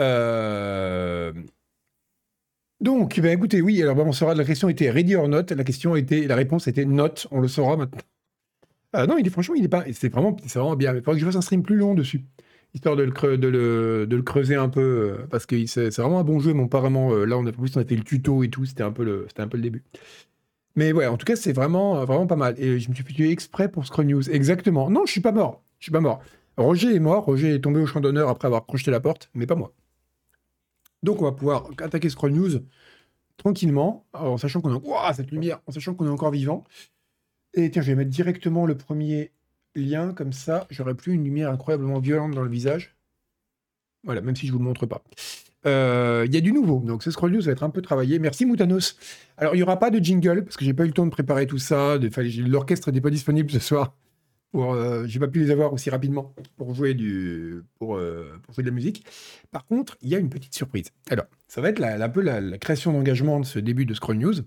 Euh, donc, ben écoutez, oui, alors ben, on saura, la question était ready or not, la question était, la réponse était not, on le saura maintenant. Ah non, il est franchement, il est pas, c'est vraiment, c'est vraiment bien, il faudrait que je fasse un stream plus long dessus, histoire de le, de le, de le creuser un peu, euh, parce que c'est vraiment un bon jeu, mais pas vraiment, là, on a, on a fait le tuto et tout, c'était un peu le, un peu le début. Mais ouais, en tout cas, c'est vraiment, vraiment pas mal. Et je me suis fait tuer exprès pour Scroll News. Exactement. Non, je suis pas mort. Je suis pas mort. Roger est mort. Roger est tombé au champ d'honneur après avoir crocheté la porte, mais pas moi. Donc, on va pouvoir attaquer Scroll News tranquillement, en sachant qu'on a. cette lumière En sachant qu'on est encore vivant. Et tiens, je vais mettre directement le premier lien, comme ça, j'aurai plus une lumière incroyablement violente dans le visage. Voilà, même si je vous le montre pas. Euh, il y a du nouveau, donc ce scroll news va être un peu travaillé. Merci Moutanos. Alors il n'y aura pas de jingle parce que j'ai pas eu le temps de préparer tout ça. L'orchestre n'était pas disponible ce soir. Euh, j'ai pas pu les avoir aussi rapidement pour jouer du, euh, pour jouer de la musique. Par contre, il y a une petite surprise. Alors, ça va être un peu la, création d'engagement de ce début de scroll news.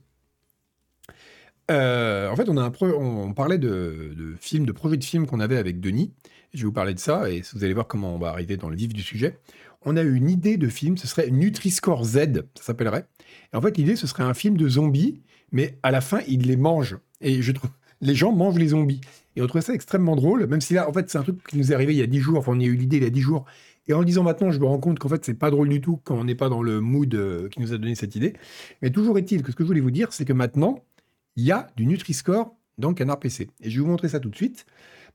en fait, on parlait de, de films, de projets de films qu'on avait avec Denis. Je vais vous parler de ça et vous allez voir comment on va arriver dans le vif du sujet on a eu une idée de film, ce serait Nutri-Score Z, ça s'appellerait. Et en fait, l'idée, ce serait un film de zombies, mais à la fin, ils les mangent. Et je trouve, les gens mangent les zombies. Et on trouvait ça extrêmement drôle, même si là, en fait, c'est un truc qui nous est arrivé il y a 10 jours, enfin, on y a eu l'idée il y a 10 jours. Et en le disant maintenant, je me rends compte qu'en fait, c'est pas drôle du tout quand on n'est pas dans le mood euh, qui nous a donné cette idée. Mais toujours est-il que ce que je voulais vous dire, c'est que maintenant, il y a du Nutri-Score dans Canard PC. Et je vais vous montrer ça tout de suite,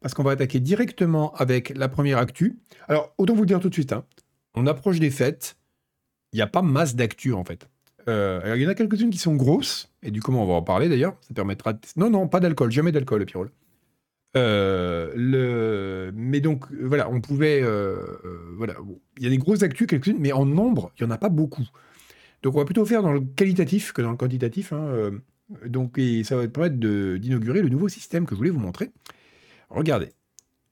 parce qu'on va attaquer directement avec la première actu. Alors, autant vous le dire tout de suite, hein, on approche des fêtes, il n'y a pas masse d'actu en fait. Euh, il y en a quelques-unes qui sont grosses, et du coup, on va en parler d'ailleurs. Ça permettra. Non, non, pas d'alcool, jamais d'alcool, Pirole. Euh, le... Mais donc, voilà, on pouvait. Euh, voilà, il y a des grosses actus, quelques-unes, mais en nombre, il n'y en a pas beaucoup. Donc, on va plutôt faire dans le qualitatif que dans le quantitatif. Hein, donc, et ça va permettre d'inaugurer le nouveau système que je voulais vous montrer. Regardez.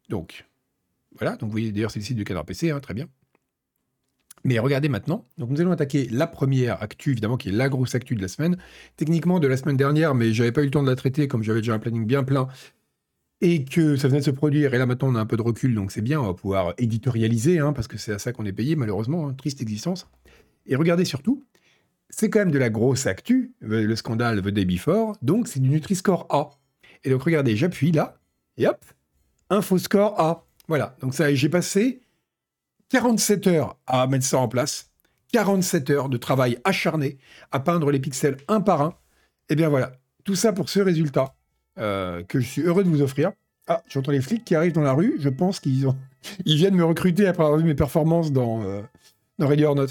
Donc, voilà. Donc, vous voyez d'ailleurs, c'est le site du Canard PC, hein, très bien. Mais regardez maintenant, donc nous allons attaquer la première actu, évidemment, qui est la grosse actu de la semaine. Techniquement de la semaine dernière, mais j'avais pas eu le temps de la traiter, comme j'avais déjà un planning bien plein, et que ça venait de se produire, et là maintenant on a un peu de recul, donc c'est bien, on va pouvoir éditorialiser, hein, parce que c'est à ça qu'on est payé, malheureusement, hein, triste existence. Et regardez surtout, c'est quand même de la grosse actu, le scandale The Day Before, donc c'est du Nutri-Score A. Et donc regardez, j'appuie là, et hop, InfoScore A. Voilà, donc ça, j'ai passé 47 heures à mettre ça en place, 47 heures de travail acharné à peindre les pixels un par un. Et eh bien voilà, tout ça pour ce résultat euh, que je suis heureux de vous offrir. Ah, j'entends les flics qui arrivent dans la rue. Je pense qu'ils ont... ils viennent me recruter après avoir vu mes performances dans, euh, dans Ready or Not.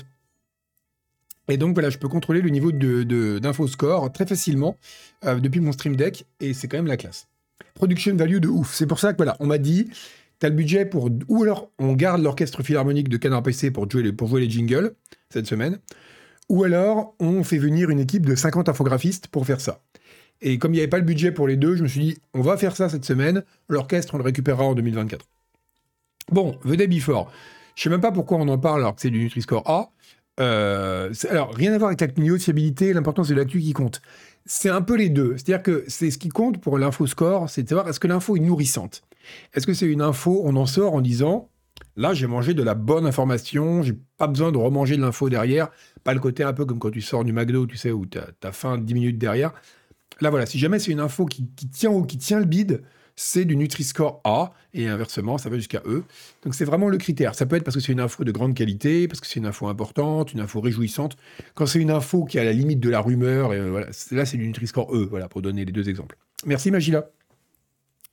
Et donc voilà, je peux contrôler le niveau d'infoscore de, très facilement euh, depuis mon Stream Deck et c'est quand même la classe. Production value de ouf. C'est pour ça que voilà, on m'a dit, T'as le budget pour. Ou alors, on garde l'orchestre philharmonique de Canard PC pour jouer, les, pour jouer les jingles cette semaine. Ou alors, on fait venir une équipe de 50 infographistes pour faire ça. Et comme il n'y avait pas le budget pour les deux, je me suis dit, on va faire ça cette semaine. L'orchestre, on le récupérera en 2024. Bon, The Day Before. Je sais même pas pourquoi on en parle alors que c'est du Nutri-Score A. Euh, alors, rien à voir avec la niveau de fiabilité, l'importance de l'actu qui compte. C'est un peu les deux. C'est-à-dire que c'est ce qui compte pour l'info-score, c'est de savoir est-ce que l'info est nourrissante? Est-ce que c'est une info, on en sort en disant, là j'ai mangé de la bonne information, j'ai pas besoin de remanger de l'info derrière, pas le côté un peu comme quand tu sors du McDo, tu sais, où tu as, faim 10 minutes derrière. Là voilà, si jamais c'est une info qui, tient ou qui tient le bide, c'est du Nutri-Score A, et inversement, ça va jusqu'à E. Donc c'est vraiment le critère. Ça peut être parce que c'est une info de grande qualité, parce que c'est une info importante, une info réjouissante. Quand c'est une info qui est à la limite de la rumeur, et voilà, là c'est du Nutri-Score E, voilà, pour donner les deux exemples. Merci Magila.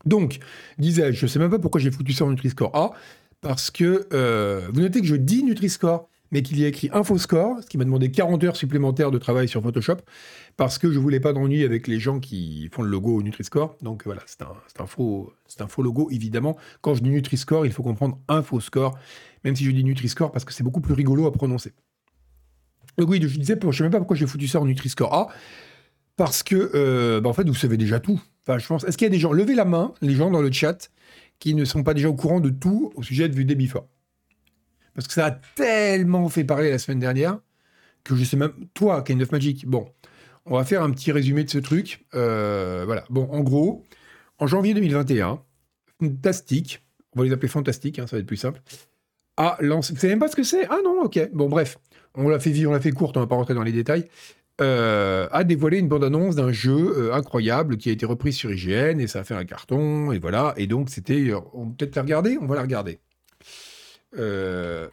Donc, disais-je, je ne sais même pas pourquoi j'ai foutu ça en Nutri-Score A, parce que euh, vous notez que je dis Nutri-Score, mais qu'il y a écrit InfoScore, ce qui m'a demandé 40 heures supplémentaires de travail sur Photoshop, parce que je voulais pas d'ennui avec les gens qui font le logo Nutri-Score. Donc voilà, c'est un, faux, logo, évidemment. Quand je dis Nutri-Score, il faut comprendre InfoScore, même si je dis Nutri-Score, parce que c'est beaucoup plus rigolo à prononcer. Donc oui, je disais, je ne sais même pas pourquoi j'ai foutu ça en Nutri-Score A, parce que, euh, bah, vous savez déjà tout. Enfin, je pense. Est-ce qu'il y a des gens Levez la main, les gens dans le chat, qui ne sont pas déjà au courant de tout au sujet de Before. Parce que ça a tellement fait parler la semaine dernière que je sais même. Toi, Kind of Magic, bon, on va faire un petit résumé de ce truc. Euh, voilà. Bon, en gros, en janvier 2021, Fantastique, on va les appeler Fantastique, hein, ça va être plus simple, a lancé. Vous savez même pas ce que c'est? Ah non, ok. Bon, bref. On l'a fait vivre, on l'a fait courte, on va pas rentrer dans les détails. Euh, a dévoilé une bande-annonce d'un jeu euh, incroyable qui a été repris sur IGN et ça a fait un carton et voilà. Et donc c'était, on peut peut-être la regarder, on va la regarder. Euh,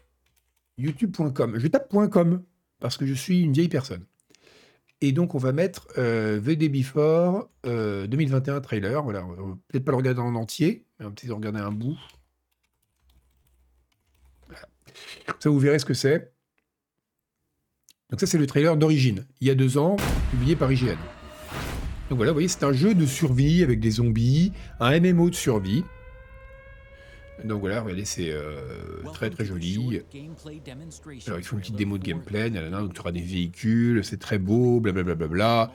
YouTube.com. Je tape .com parce que je suis une vieille personne. Et donc on va mettre VD Before 2021 trailer. Voilà, peut-être pas le regarder en entier, mais on va peut-être regarder un bout. Ça vous verrez ce que c'est. Donc ça, c'est le trailer d'origine, il y a deux ans, publié par IGN. Donc voilà, vous voyez, c'est un jeu de survie avec des zombies, un MMO de survie. Donc voilà, regardez, c'est euh, très très joli. Alors, il faut une petite démo de gameplay, donc tu auras des véhicules, c'est très beau, blablabla. Bla, bla, bla,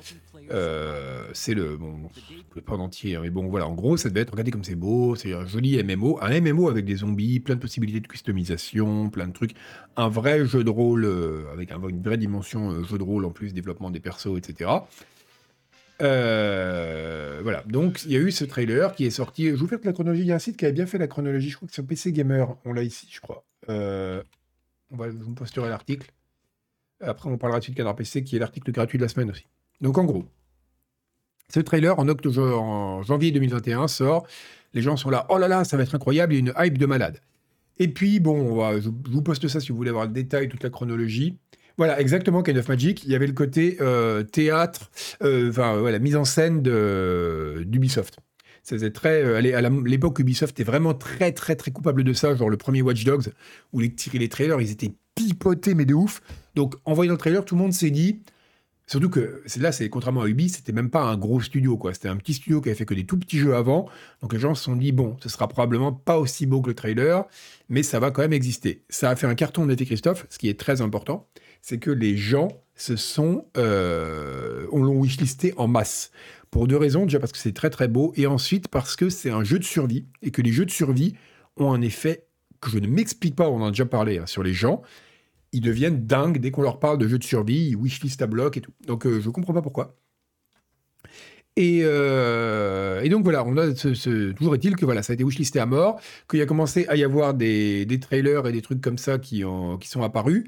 euh, c'est le. Bon, pas en entier, hein, mais bon, voilà, en gros, ça devait être. Regardez comme c'est beau, c'est un joli MMO. Un MMO avec des zombies, plein de possibilités de customisation, plein de trucs. Un vrai jeu de rôle, euh, avec une vraie dimension euh, jeu de rôle en plus, développement des persos, etc. voilà, donc il y a eu ce trailer qui est sorti. Je vous fais la chronologie. Il y a un site qui avait bien fait la chronologie, je crois que c'est PC Gamer. On l'a ici, je crois. on va, je vous posterai l'article. Après, on parlera de suite Canard PC, qui est l'article gratuit de la semaine aussi. Donc en gros, ce trailer en, octobre, en janvier 2021 sort. Les gens sont là, oh là là, ça va être incroyable, il y a une hype de malade. Et puis, bon, je, vous poste ça si vous voulez avoir le détail, toute la chronologie. Voilà, exactement, Kind of Magic. Il y avait le côté euh, théâtre, euh, enfin, voilà, mise en scène d'Ubisoft. C'était très, euh, à l'époque, Ubisoft était vraiment très, très, très coupable de ça. Genre le premier Watch Dogs, où les, les trailers, ils étaient pipotés, mais de ouf. Donc, en voyant le trailer, tout le monde s'est dit, Surtout que là, c'est contrairement à Ubi, c'était même pas un gros studio, quoi. C'était un petit studio qui avait fait que des tout petits jeux avant. Donc les gens se sont dit, bon, ce sera probablement pas aussi beau que le trailer, mais ça va quand même exister. Ça a fait un carton d'été Christophe, ce qui est très important, c'est que les gens se sont, euh, on l'ont wishlisté en masse. Pour deux raisons, déjà parce que c'est très très beau, et ensuite parce que c'est un jeu de survie, et que les jeux de survie ont un effet que je ne m'explique pas, on en a déjà parlé hein, sur les gens, ils deviennent dingues dès qu'on leur parle de jeux de survie, ils wishlist à bloc et tout. Donc euh, je comprends pas pourquoi. Euh, et, donc voilà, on a toujours est-il que voilà, ça a été wishlisté à mort, qu'il y a commencé à y avoir des, trailers et des trucs comme ça qui, qui sont apparus.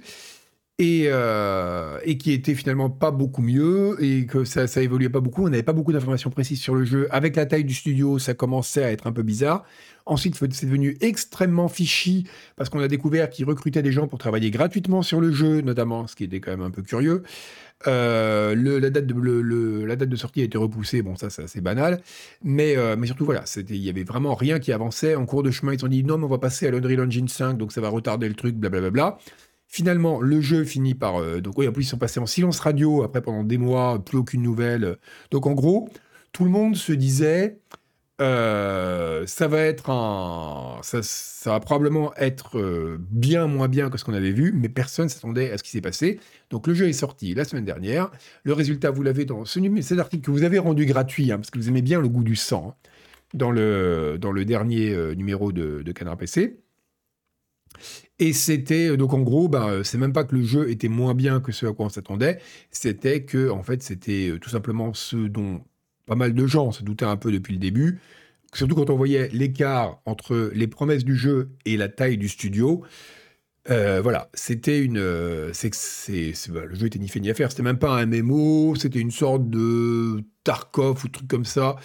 Et, euh, et, qui étaient finalement pas beaucoup mieux et que ça, ça évoluait pas beaucoup. On n'avait pas beaucoup d'informations précises sur le jeu. Avec la taille du studio, ça commençait à être un peu bizarre. Ensuite, c'est devenu extrêmement fishy parce qu'on a découvert qu'ils recrutaient des gens pour travailler gratuitement sur le jeu, notamment, ce qui était quand même un peu curieux. Euh, la, date de, sortie a été repoussée, bon ça, c'est banal, mais, euh, mais surtout voilà, il y avait vraiment rien qui avançait. En cours de chemin, ils ont dit non, mais on va passer à l'Unreal Engine 5, donc ça va retarder le truc, blablabla. Finalement, le jeu finit par. Euh, donc, oui, en plus, ils sont passés en silence radio, après pendant des mois, plus aucune nouvelle. Donc, en gros, tout le monde se disait euh, ça va être un, ça, va probablement être euh, bien moins bien que ce qu'on avait vu, mais personne s'attendait à ce qui s'est passé. Donc le jeu est sorti la semaine dernière. Le résultat, vous l'avez dans ce cet article que vous avez rendu gratuit, hein, parce que vous aimez bien le goût du sang, hein, dans, le, dans le dernier euh, numéro de, de Canard PC. Et c'était donc en gros, bah, c'est même pas que le jeu était moins bien que ce à quoi on s'attendait, c'était que en fait c'était tout simplement ce dont pas mal de gens se doutaient un peu depuis le début, surtout quand on voyait l'écart entre les promesses du jeu et la taille du studio. Euh, voilà, c'était une. Euh, c'est, bah, le jeu était ni fait ni à faire. C'était même pas un MMO, c'était une sorte de Tarkov ou truc comme ça,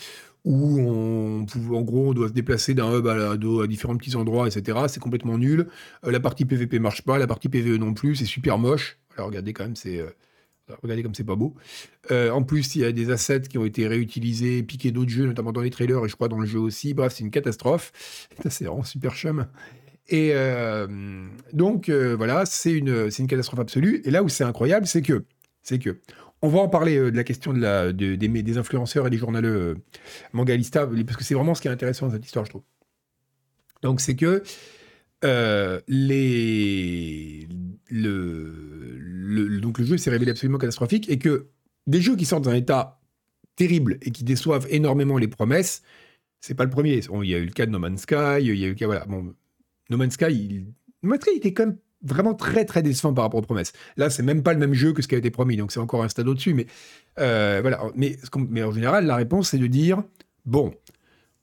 où on, en gros, on doit se déplacer d'un hub à, à, différents petits endroits, etc. C'est complètement nul. Euh, la partie PVP marche pas, la partie PVE non plus, c'est super moche. Alors regardez quand même, c'est Regardez comme c'est pas beau. Euh, en plus, il y a des assets qui ont été réutilisés, piqués d'autres jeux, notamment dans les trailers et je crois dans le jeu aussi. Bref, c'est une catastrophe. C'est vraiment super chum. Et euh, donc, euh, voilà, c'est une, une catastrophe absolue. Et là où c'est incroyable, c'est que, c'est que, on va en parler de la question des, influenceurs et des journaleux mangalistas, parce que c'est vraiment ce qui est intéressant dans cette histoire, je trouve. Donc, c'est que les, le, jeu s'est révélé absolument catastrophique et que des jeux qui sortent d'un état terrible et qui déçoivent énormément les promesses, c'est pas le premier. il y a eu le cas de No Man's Sky, il y a eu le cas, voilà, No Man's Sky, il, No Man's Sky était quand même vraiment très très décevant par rapport aux promesses. Là, c'est même pas le même jeu que ce qui a été promis, donc c'est encore un stade au-dessus. Mais euh, voilà, mais, en général, la réponse c'est de dire bon,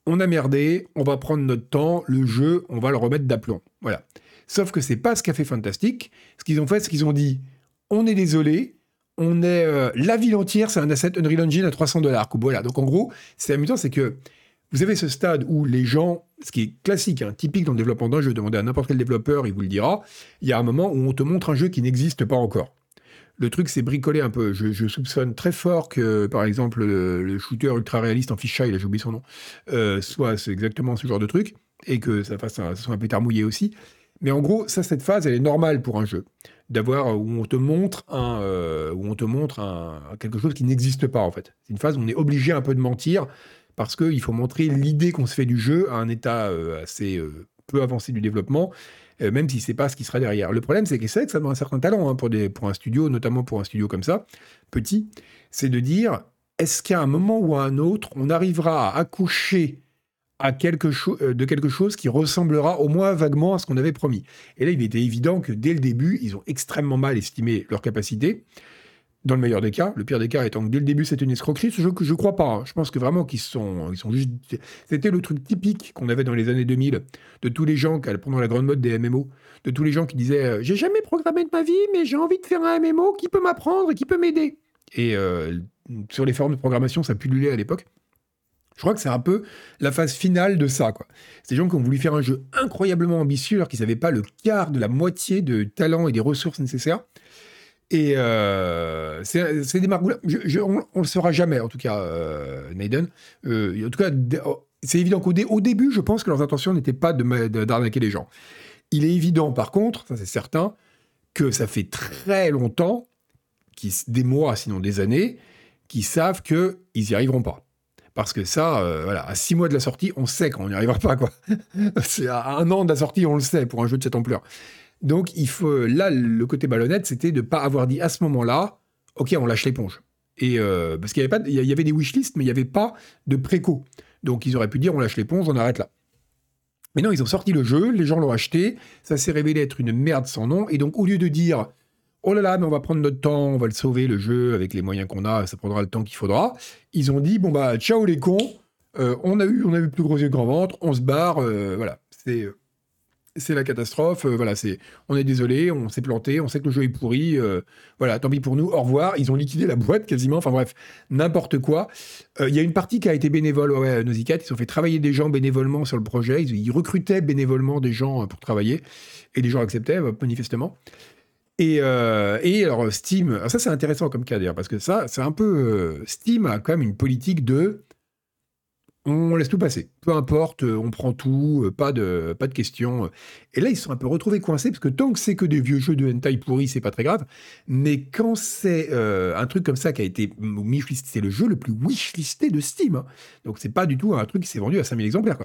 on a merdé, on va prendre notre temps, le jeu, on va le remettre d'aplomb. Voilà. Sauf que c'est pas ce qu'a fait Fantastic. Ce qu'ils ont fait, c'est qu'ils ont dit on est désolé, on est euh, la ville entière, c'est un asset Unreal Engine à 300 dollars. Voilà. Donc en gros, c'est amusant, c'est que vous avez ce stade où les gens, ce qui est classique, hein, typique dans le développement d'un jeu, demandez à n'importe quel développeur, il vous le dira, il y a un moment où on te montre un jeu qui n'existe pas encore. Le truc, c'est bricoler un peu. Je, soupçonne très fort que, par exemple, le, shooter ultra réaliste en fichaille, là j'ai oublié son nom, euh, soit exactement ce genre de truc, et que ça un, soit un pétard mouillé aussi. Mais en gros, ça, cette phase, elle est normale pour un jeu, d'avoir où on te montre un, euh, où on te montre quelque chose qui n'existe pas en fait. C'est une phase où on est obligé un peu de mentir parce qu'il faut montrer l'idée qu'on se fait du jeu à un état euh, assez peu avancé du développement euh, même si c'est pas ce qui sera derrière. Le problème, c'est que c'est que ça demande un certain talent hein, pour, un studio, notamment pour un studio comme ça, petit, c'est de dire est-ce qu'à un moment ou à un autre, on arrivera à accoucher euh, de quelque chose qui ressemblera au moins vaguement à ce qu'on avait promis? Et là, il était évident que dès le début, ils ont extrêmement mal estimé leur capacité dans le meilleur des cas. Le pire des cas étant que dès le début, c'était une escroquerie. Ce jeu que je crois pas. Hein. Je pense que vraiment qu'ils sont, ils sont juste. C'était le truc typique qu'on avait dans les années 2000 de tous les gens, pendant la grande mode des MMO, de tous les gens qui disaient euh, J'ai jamais programmé de ma vie, mais j'ai envie de faire un MMO qui peut m'apprendre et qui peut m'aider. Et euh, sur les formes de programmation, ça pullulait à l'époque. Je crois que c'est un peu la phase finale de ça. Quoi. C'est des gens qui ont voulu faire un jeu incroyablement ambitieux alors qu'ils n'avaient pas le quart de la moitié de talent et des ressources nécessaires. Et euh, c'est des marques. on, ne le saura jamais, en tout cas, euh. Euh, en tout cas, oh, c'est évident qu'au au début, je pense que leurs intentions n'étaient pas d'arnaquer les gens. Il est évident, par contre, ça c'est certain, que ça fait très longtemps, des mois, sinon des années, qu'ils savent qu'ils n'y arriveront pas. Parce que ça, voilà, à six mois de la sortie, on sait qu'on n'y arrivera pas. quoi. c'est à un an de la sortie, on le sait pour un jeu de cette ampleur. Donc, il faut, là, le côté ballonnette, c'était de ne pas avoir dit à ce moment-là, OK, on lâche l'éponge. Et euh, parce qu'il y avait pas, il y avait des wishlists, mais il n'y avait pas de préco. Donc, ils auraient pu dire, on lâche l'éponge, on arrête là. Mais non, ils ont sorti le jeu, les gens l'ont acheté, ça s'est révélé être une merde sans nom. Et donc, au lieu de dire, oh là là, mais on va prendre notre temps, on va le sauver, le jeu, avec les moyens qu'on a, ça prendra le temps qu'il faudra, ils ont dit, bon bah, ciao les cons, euh, on a eu, on a eu plus gros yeux grand ventre, on se barre, euh, voilà. C'est c'est la catastrophe. Euh, voilà, c'est, on est désolé, on s'est planté, on sait que le jeu est pourri. Euh, voilà, tant pis pour nous. Au revoir. Ils ont liquidé la boîte quasiment. Enfin bref, n'importe quoi. Euh, il y a une partie qui a été bénévole. Ouais, Nausicaa, ils ont fait travailler des gens bénévolement sur le projet. Ils, recrutaient bénévolement des gens pour travailler et les gens acceptaient manifestement. Et, et alors Steam, ça c'est intéressant comme cas d'ailleurs parce que ça, c'est un peu Steam a quand même une politique de on laisse tout passer. Peu importe, euh, on prend tout, euh, pas de, pas de questions. Et là, ils sont un peu retrouvés coincés, parce que tant que c'est que des vieux jeux de hentai pourris, c'est pas très grave. Mais quand c'est euh, un truc comme ça qui a été wishlisté, c'est le jeu le plus wishlisté de Steam. Hein. Donc c'est pas du tout un truc qui s'est vendu à 5000 exemplaires.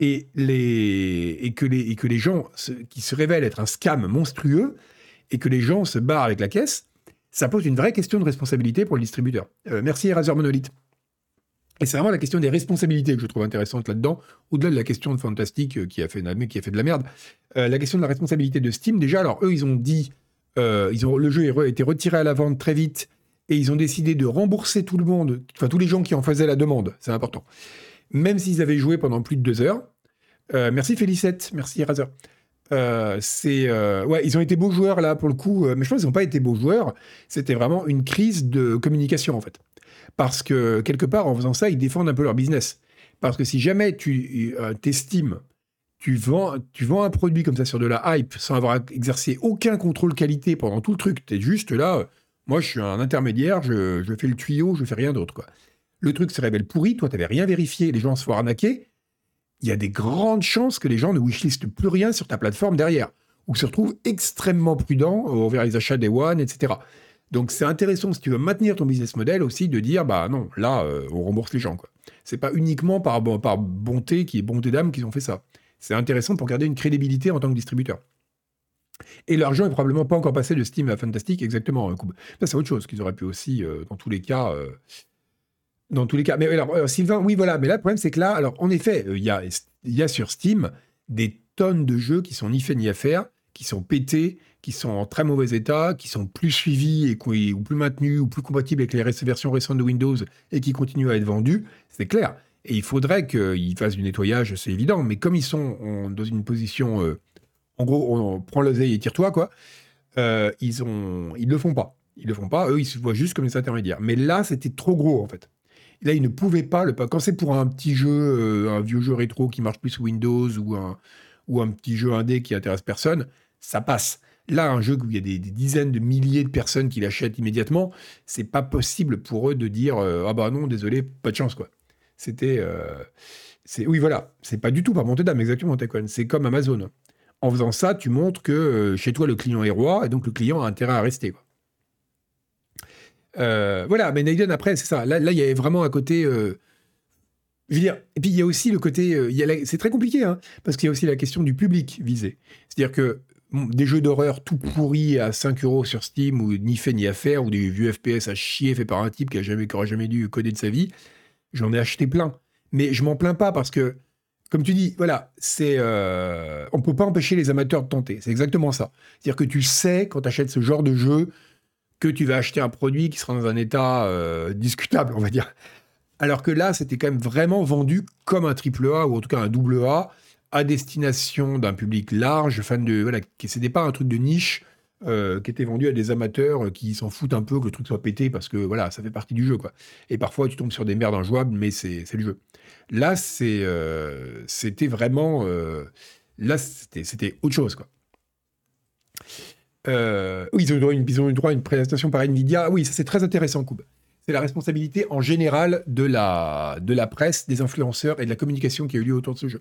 Et, les, que les gens qui se révèlent être un scam monstrueux, et que les gens se barrent avec la caisse, ça pose une vraie question de responsabilité pour le distributeur. merci Eraser Monolith. Et c'est vraiment la question des responsabilités que je trouve intéressante là-dedans, au-delà de la question de Fantastic euh, qui a fait, qui a fait de la merde. Euh, la question de la responsabilité de Steam, déjà, alors eux, ils ont dit, euh, ils ont, le jeu a été retiré à la vente très vite, et ils ont décidé de rembourser tout le monde, enfin tous les gens qui en faisaient la demande, c'est important. Même s'ils avaient joué pendant plus de deux heures. merci Félicette, merci Razer. ouais, ils ont été beaux joueurs là pour le coup, mais je pense qu'ils n'ont pas été beaux joueurs. C'était vraiment une crise de communication en fait. Parce que quelque part, en faisant ça, ils défendent un peu leur business. Parce que si jamais tu euh, t'estimes, tu vends, tu vends un produit comme ça sur de la hype sans avoir exercé aucun contrôle qualité pendant tout le truc, tu es juste là, euh, moi je suis un intermédiaire, je, fais le tuyau, je fais rien d'autre. Le truc se révèle pourri, toi tu n'avais rien vérifié, les gens se font arnaquer, il y a des grandes chances que les gens ne wishlistent plus rien sur ta plateforme derrière, ou se retrouvent extrêmement prudents envers les achats des One, etc. Donc c'est intéressant si tu veux maintenir ton business model aussi de dire bah non là euh, on rembourse les gens quoi. C'est pas uniquement par, bonté qui est bonté d'âme qu'ils ont fait ça. C'est intéressant pour garder une crédibilité en tant que distributeur. Et l'argent est probablement pas encore passé de Steam à Fantastic exactement. Hein, c'est autre chose qu'ils auraient pu aussi euh, dans tous les cas. Euh, dans tous les cas. Mais voilà. Mais là le problème c'est que là alors en effet il y a, y a sur Steam des tonnes de jeux qui sont ni fait ni à faire, qui sont pétés qui sont en très mauvais état, qui sont plus suivis et ou plus maintenus ou plus compatibles avec les versions récentes de Windows et qui continuent à être vendus, c'est clair. Et il faudrait qu'ils fassent du nettoyage, c'est évident. Mais comme ils sont dans une position, euh, en gros, on prend l'oseille et tire-toi, quoi. Euh, ils ont, ils le font pas. Ils le font pas. Eux, ils se voient juste comme des intermédiaires. Mais là, c'était trop gros, en fait. Là, ils ne pouvaient pas le. Quand c'est pour un petit jeu, euh, un vieux jeu rétro qui marche plus sous Windows ou un, ou un petit jeu indé qui intéresse personne, ça passe. Là, un jeu où il y a des, dizaines de milliers de personnes qui l'achètent immédiatement, c'est pas possible pour eux de dire euh, ah bah non, désolé, pas de chance quoi. C'était, c'est oui voilà, c'est pas du tout par montée d'âme exactement Tecon. C'est comme Amazon en faisant ça, tu montres que euh, chez toi, le client est roi, et donc le client a intérêt à rester. Euh, voilà, mais Naiden, après, c'est ça. Là, il y avait vraiment un côté. Euh, et puis il y a aussi le côté. c'est très compliqué, hein, parce qu'il y a aussi la question du public visé. C'est-à-dire que des jeux d'horreur tout pourris à 5 euros sur Steam, ou ni fait ni à faire, ou des vieux FPS à chier fait par un type qui n'a jamais, jamais dû coder de sa vie, j'en ai acheté plein. Mais je m'en plains pas parce que comme tu dis, voilà, c'est, euh, on peut pas empêcher les amateurs de tenter. C'est exactement ça. C'est-à-dire que tu sais quand tu achètes ce genre de jeu que tu vas acheter un produit qui sera dans un état euh, discutable, on va dire. Alors que là, c'était quand même vraiment vendu comme un triple A ou en tout cas un double A à destination d'un public large, fan de voilà, c'était pas un truc de niche euh, qui était vendu à des amateurs qui s'en foutent un peu que le truc soit pété parce que voilà, ça fait partie du jeu quoi. Et parfois tu tombes sur des merdes injouables, mais c'est le jeu. Là, euh, c'était vraiment. Euh, là, c'était autre chose, quoi. Euh, oui, ils ont, eu une, droit à une présentation par Nvidia. Oui, ça c'est très intéressant, Koub. C'est la responsabilité en général de la, de la presse, des influenceurs et de la communication qui a eu lieu autour de ce jeu.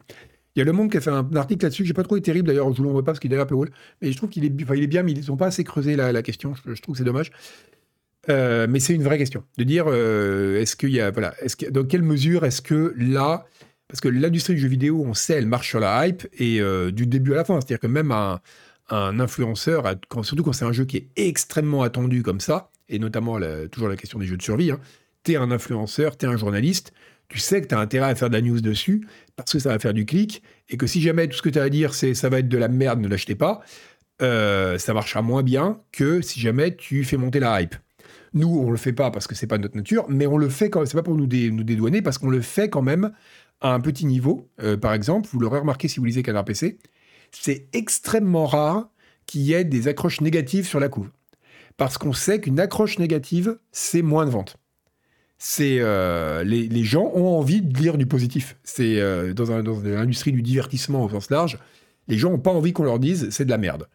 Il y a Le Monde qui a fait un article là-dessus, j'ai pas trouvé terrible d'ailleurs, je vous l'envoie pas parce qu'il est un peu haut, mais je trouve qu'il est, il est bien, mais ils n'ont pas assez creusé la, question, je, trouve que c'est dommage. Euh, mais c'est une vraie question. De dire euh, est-ce qu'il y a voilà est-ce que, dans quelle mesure est-ce que là parce que l'industrie du jeu vidéo on sait elle marche sur la hype et euh, du début à la fin. C'est-à-dire que même un, un influenceur surtout quand c'est un jeu qui est extrêmement attendu comme ça et notamment toujours la question des jeux de survie hein, t'es un influenceur t'es un journaliste tu sais que tu as intérêt à faire de la news dessus parce que ça va faire du clic et que si jamais tout ce que tu as à dire c'est ça va être de la merde ne l'achetez pas ça marchera moins bien que si jamais tu fais monter la hype nous, on le fait pas parce que c'est pas notre nature, mais on le fait quand c'est pas pour nous, nous dédouaner, parce qu'on le fait quand même à un petit niveau. Euh, par exemple, vous l'aurez remarqué si vous lisez Canard PC, c'est extrêmement rare qu'il y ait des accroches négatives sur la couve. Parce qu'on sait qu'une accroche négative, c'est moins de ventes. C'est euh, les, gens ont envie de lire du positif. C'est euh, dans, l'industrie du divertissement au sens large, les gens n'ont pas envie qu'on leur dise c'est de la merde.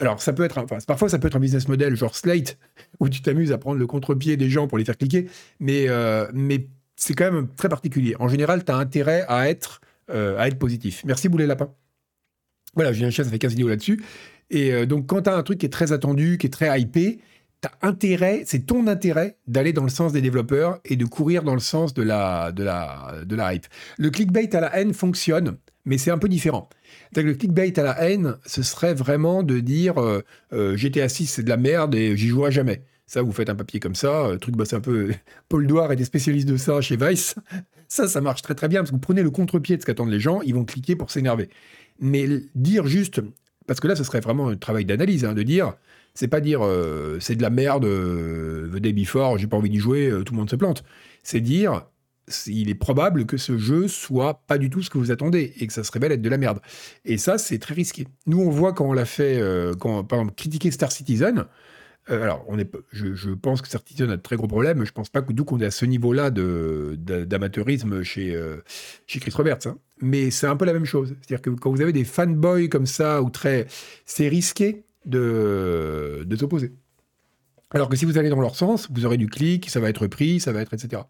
Alors, ça peut être, parfois, ça peut être un business model genre Slate, où tu t'amuses à prendre le contre-pied des gens pour les faire cliquer, mais, euh, c'est quand même très particulier. En général, tu as intérêt à être, positif. Merci Boulet Lapin. Voilà, Julien Chien, ça fait 15 vidéos là-dessus. Et donc, quand tu as un truc qui est très attendu, qui est très hypé, tu as intérêt, c'est ton intérêt d'aller dans le sens des développeurs et de courir dans le sens de la, de la, de la hype. Le clickbait à la haine fonctionne, mais c'est un peu différent. Le clickbait à la haine, ce serait vraiment de dire euh, euh, GTA 6 c'est de la merde et j'y jouerai jamais. Ça, vous faites un papier comme ça, euh, truc, bah, c'est un peu. Paul Douard était spécialiste de ça chez Vice. Ça, ça marche très très bien parce que vous prenez le contre-pied de ce qu'attendent les gens, ils vont cliquer pour s'énerver. Mais dire juste, parce que là, ce serait vraiment un travail d'analyse, hein, de dire, c'est pas dire c'est de la merde, the day before, j'ai pas envie d'y jouer, tout le monde se plante. C'est dire il est probable que ce jeu soit pas du tout ce que vous attendez et que ça se révèle être de la merde. Et ça, c'est très risqué. Nous, on voit quand on l'a fait, euh, quand, par exemple, critiquer Star Citizen. Euh, alors, je, pense que Star Citizen a de très gros problèmes. Je pense pas que d'où qu'on est à ce niveau-là d'amateurisme chez, euh, chez Chris Roberts. Hein. Mais c'est un peu la même chose. C'est-à-dire que quand vous avez des fanboys comme ça, ou très, c'est risqué de, s'opposer. Alors que si vous allez dans leur sens, vous aurez du clic, ça va être pris, ça va être etc.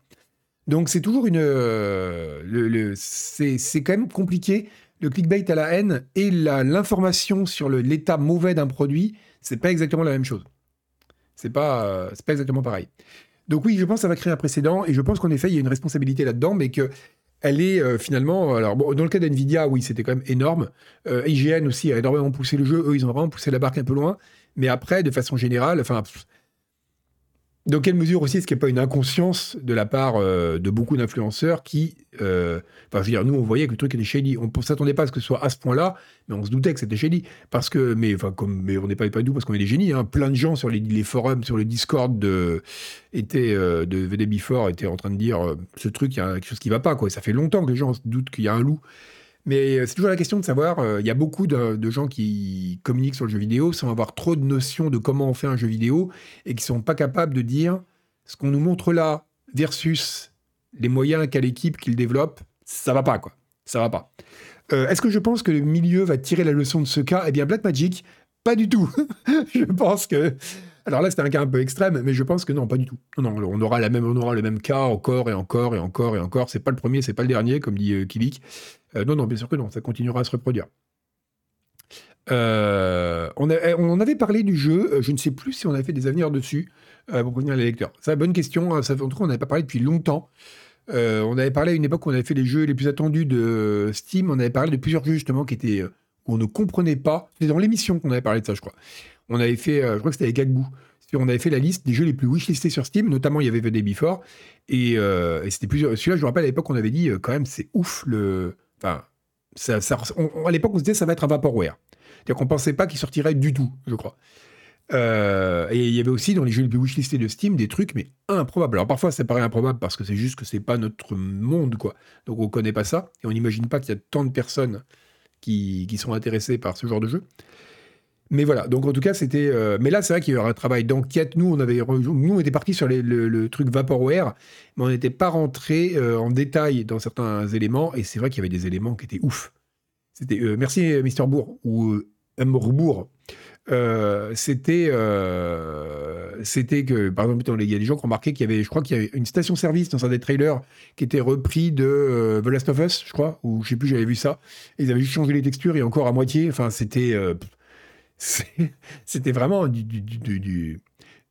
Donc c'est toujours une... Euh, c'est quand même compliqué. Le clickbait à la haine et l'information sur l'état mauvais d'un produit, c'est pas exactement la même chose. C'est pas, euh, pas exactement pareil. Donc oui, je pense que ça va créer un précédent et je pense qu'en effet, il y a une responsabilité là-dedans, mais que elle est euh, finalement. Alors, bon, dans le cas d'NVIDIA, oui, c'était quand même énorme. IGN aussi a énormément poussé le jeu. Eux, ils ont vraiment poussé la barque un peu loin. Mais après, de façon générale, enfin, dans quelle mesure aussi est-ce qu'il n'y a pas une inconscience de la part euh, de beaucoup d'influenceurs qui, euh, je veux dire, nous on voyait que le truc était shady. On ne s'attendait pas à ce que ce soit à ce point-là, mais on se doutait que c'était shady parce que, mais on n'est pas nous parce qu'on est des génies. Hein. Plein de gens sur les, forums, sur le Discord de étaient euh, de VD Before étaient en train de dire ce truc, il y a quelque chose qui va pas quoi. Ça fait longtemps que les gens se doutent qu'il y a un loup. Mais c'est toujours la question de savoir, il y a beaucoup de, gens qui communiquent sur le jeu vidéo sans avoir trop de notions de comment on fait un jeu vidéo et qui sont pas capables de dire ce qu'on nous montre là versus les moyens qu'a l'équipe qu'il développe, ça va pas quoi. Ça va pas. Est-ce que je pense que le milieu va tirer la leçon de ce cas? Eh bien, Blackmagic, pas du tout. je pense que alors là, c'était un cas un peu extrême, mais je pense que non, pas du tout. Non, on aura, la même, on aura le même cas encore et encore et encore et encore. C'est pas le premier, c'est pas le dernier, comme dit euh. Euh, non, non, bien sûr que non, ça continuera à se reproduire. Euh, on, eh, on, avait parlé du jeu, je ne sais plus si on avait fait des avenirs dessus pour prévenir les lecteurs. C'est une bonne question. Hein, ça, en tout cas, on n'avait pas parlé depuis longtemps. on avait parlé à une époque où on avait fait les jeux les plus attendus de Steam. On avait parlé de plusieurs jeux justement qui étaient où on ne comprenait pas. C'était dans l'émission qu'on avait parlé de ça, je crois on avait fait, euh, je crois que c'était avec Gagbou, on avait fait la liste des jeux les plus wishlistés sur Steam, notamment il y avait The Day Before, et, euh, c'était plusieurs. Celui-là, je me rappelle à l'époque, on avait dit euh, quand même, c'est ouf le. Enfin, à l'époque, on se disait ça va être un Vaporware. C'est-à-dire qu'on pensait pas qu'il sortirait du tout, je crois. et il y avait aussi dans les jeux les plus wishlistés de Steam des trucs, mais improbables. Alors parfois, ça paraît improbable parce que c'est juste que c'est pas notre monde, quoi. Donc on connaît pas ça et on n'imagine pas qu'il y a tant de personnes qui, sont intéressées par ce genre de jeu. Mais voilà, donc en tout cas, c'était. Euh, mais là, c'est vrai qu'il y aura un travail d'enquête. Nous, on avait, nous, on était parti sur le, truc Vaporware, mais on n'était pas rentré euh, en détail dans certains éléments. Et c'est vrai qu'il y avait des éléments qui étaient ouf. C'était euh, merci Mister Bourg ou Bourg. c'était c'était que par exemple il y a des gens qui ont remarqué qu'il y avait je crois qu'il y avait une station service dans un des trailers qui était repris de The Last of Us je crois ou je sais plus j'avais vu ça ils avaient juste changé les textures et encore à moitié enfin c'était C'était vraiment du,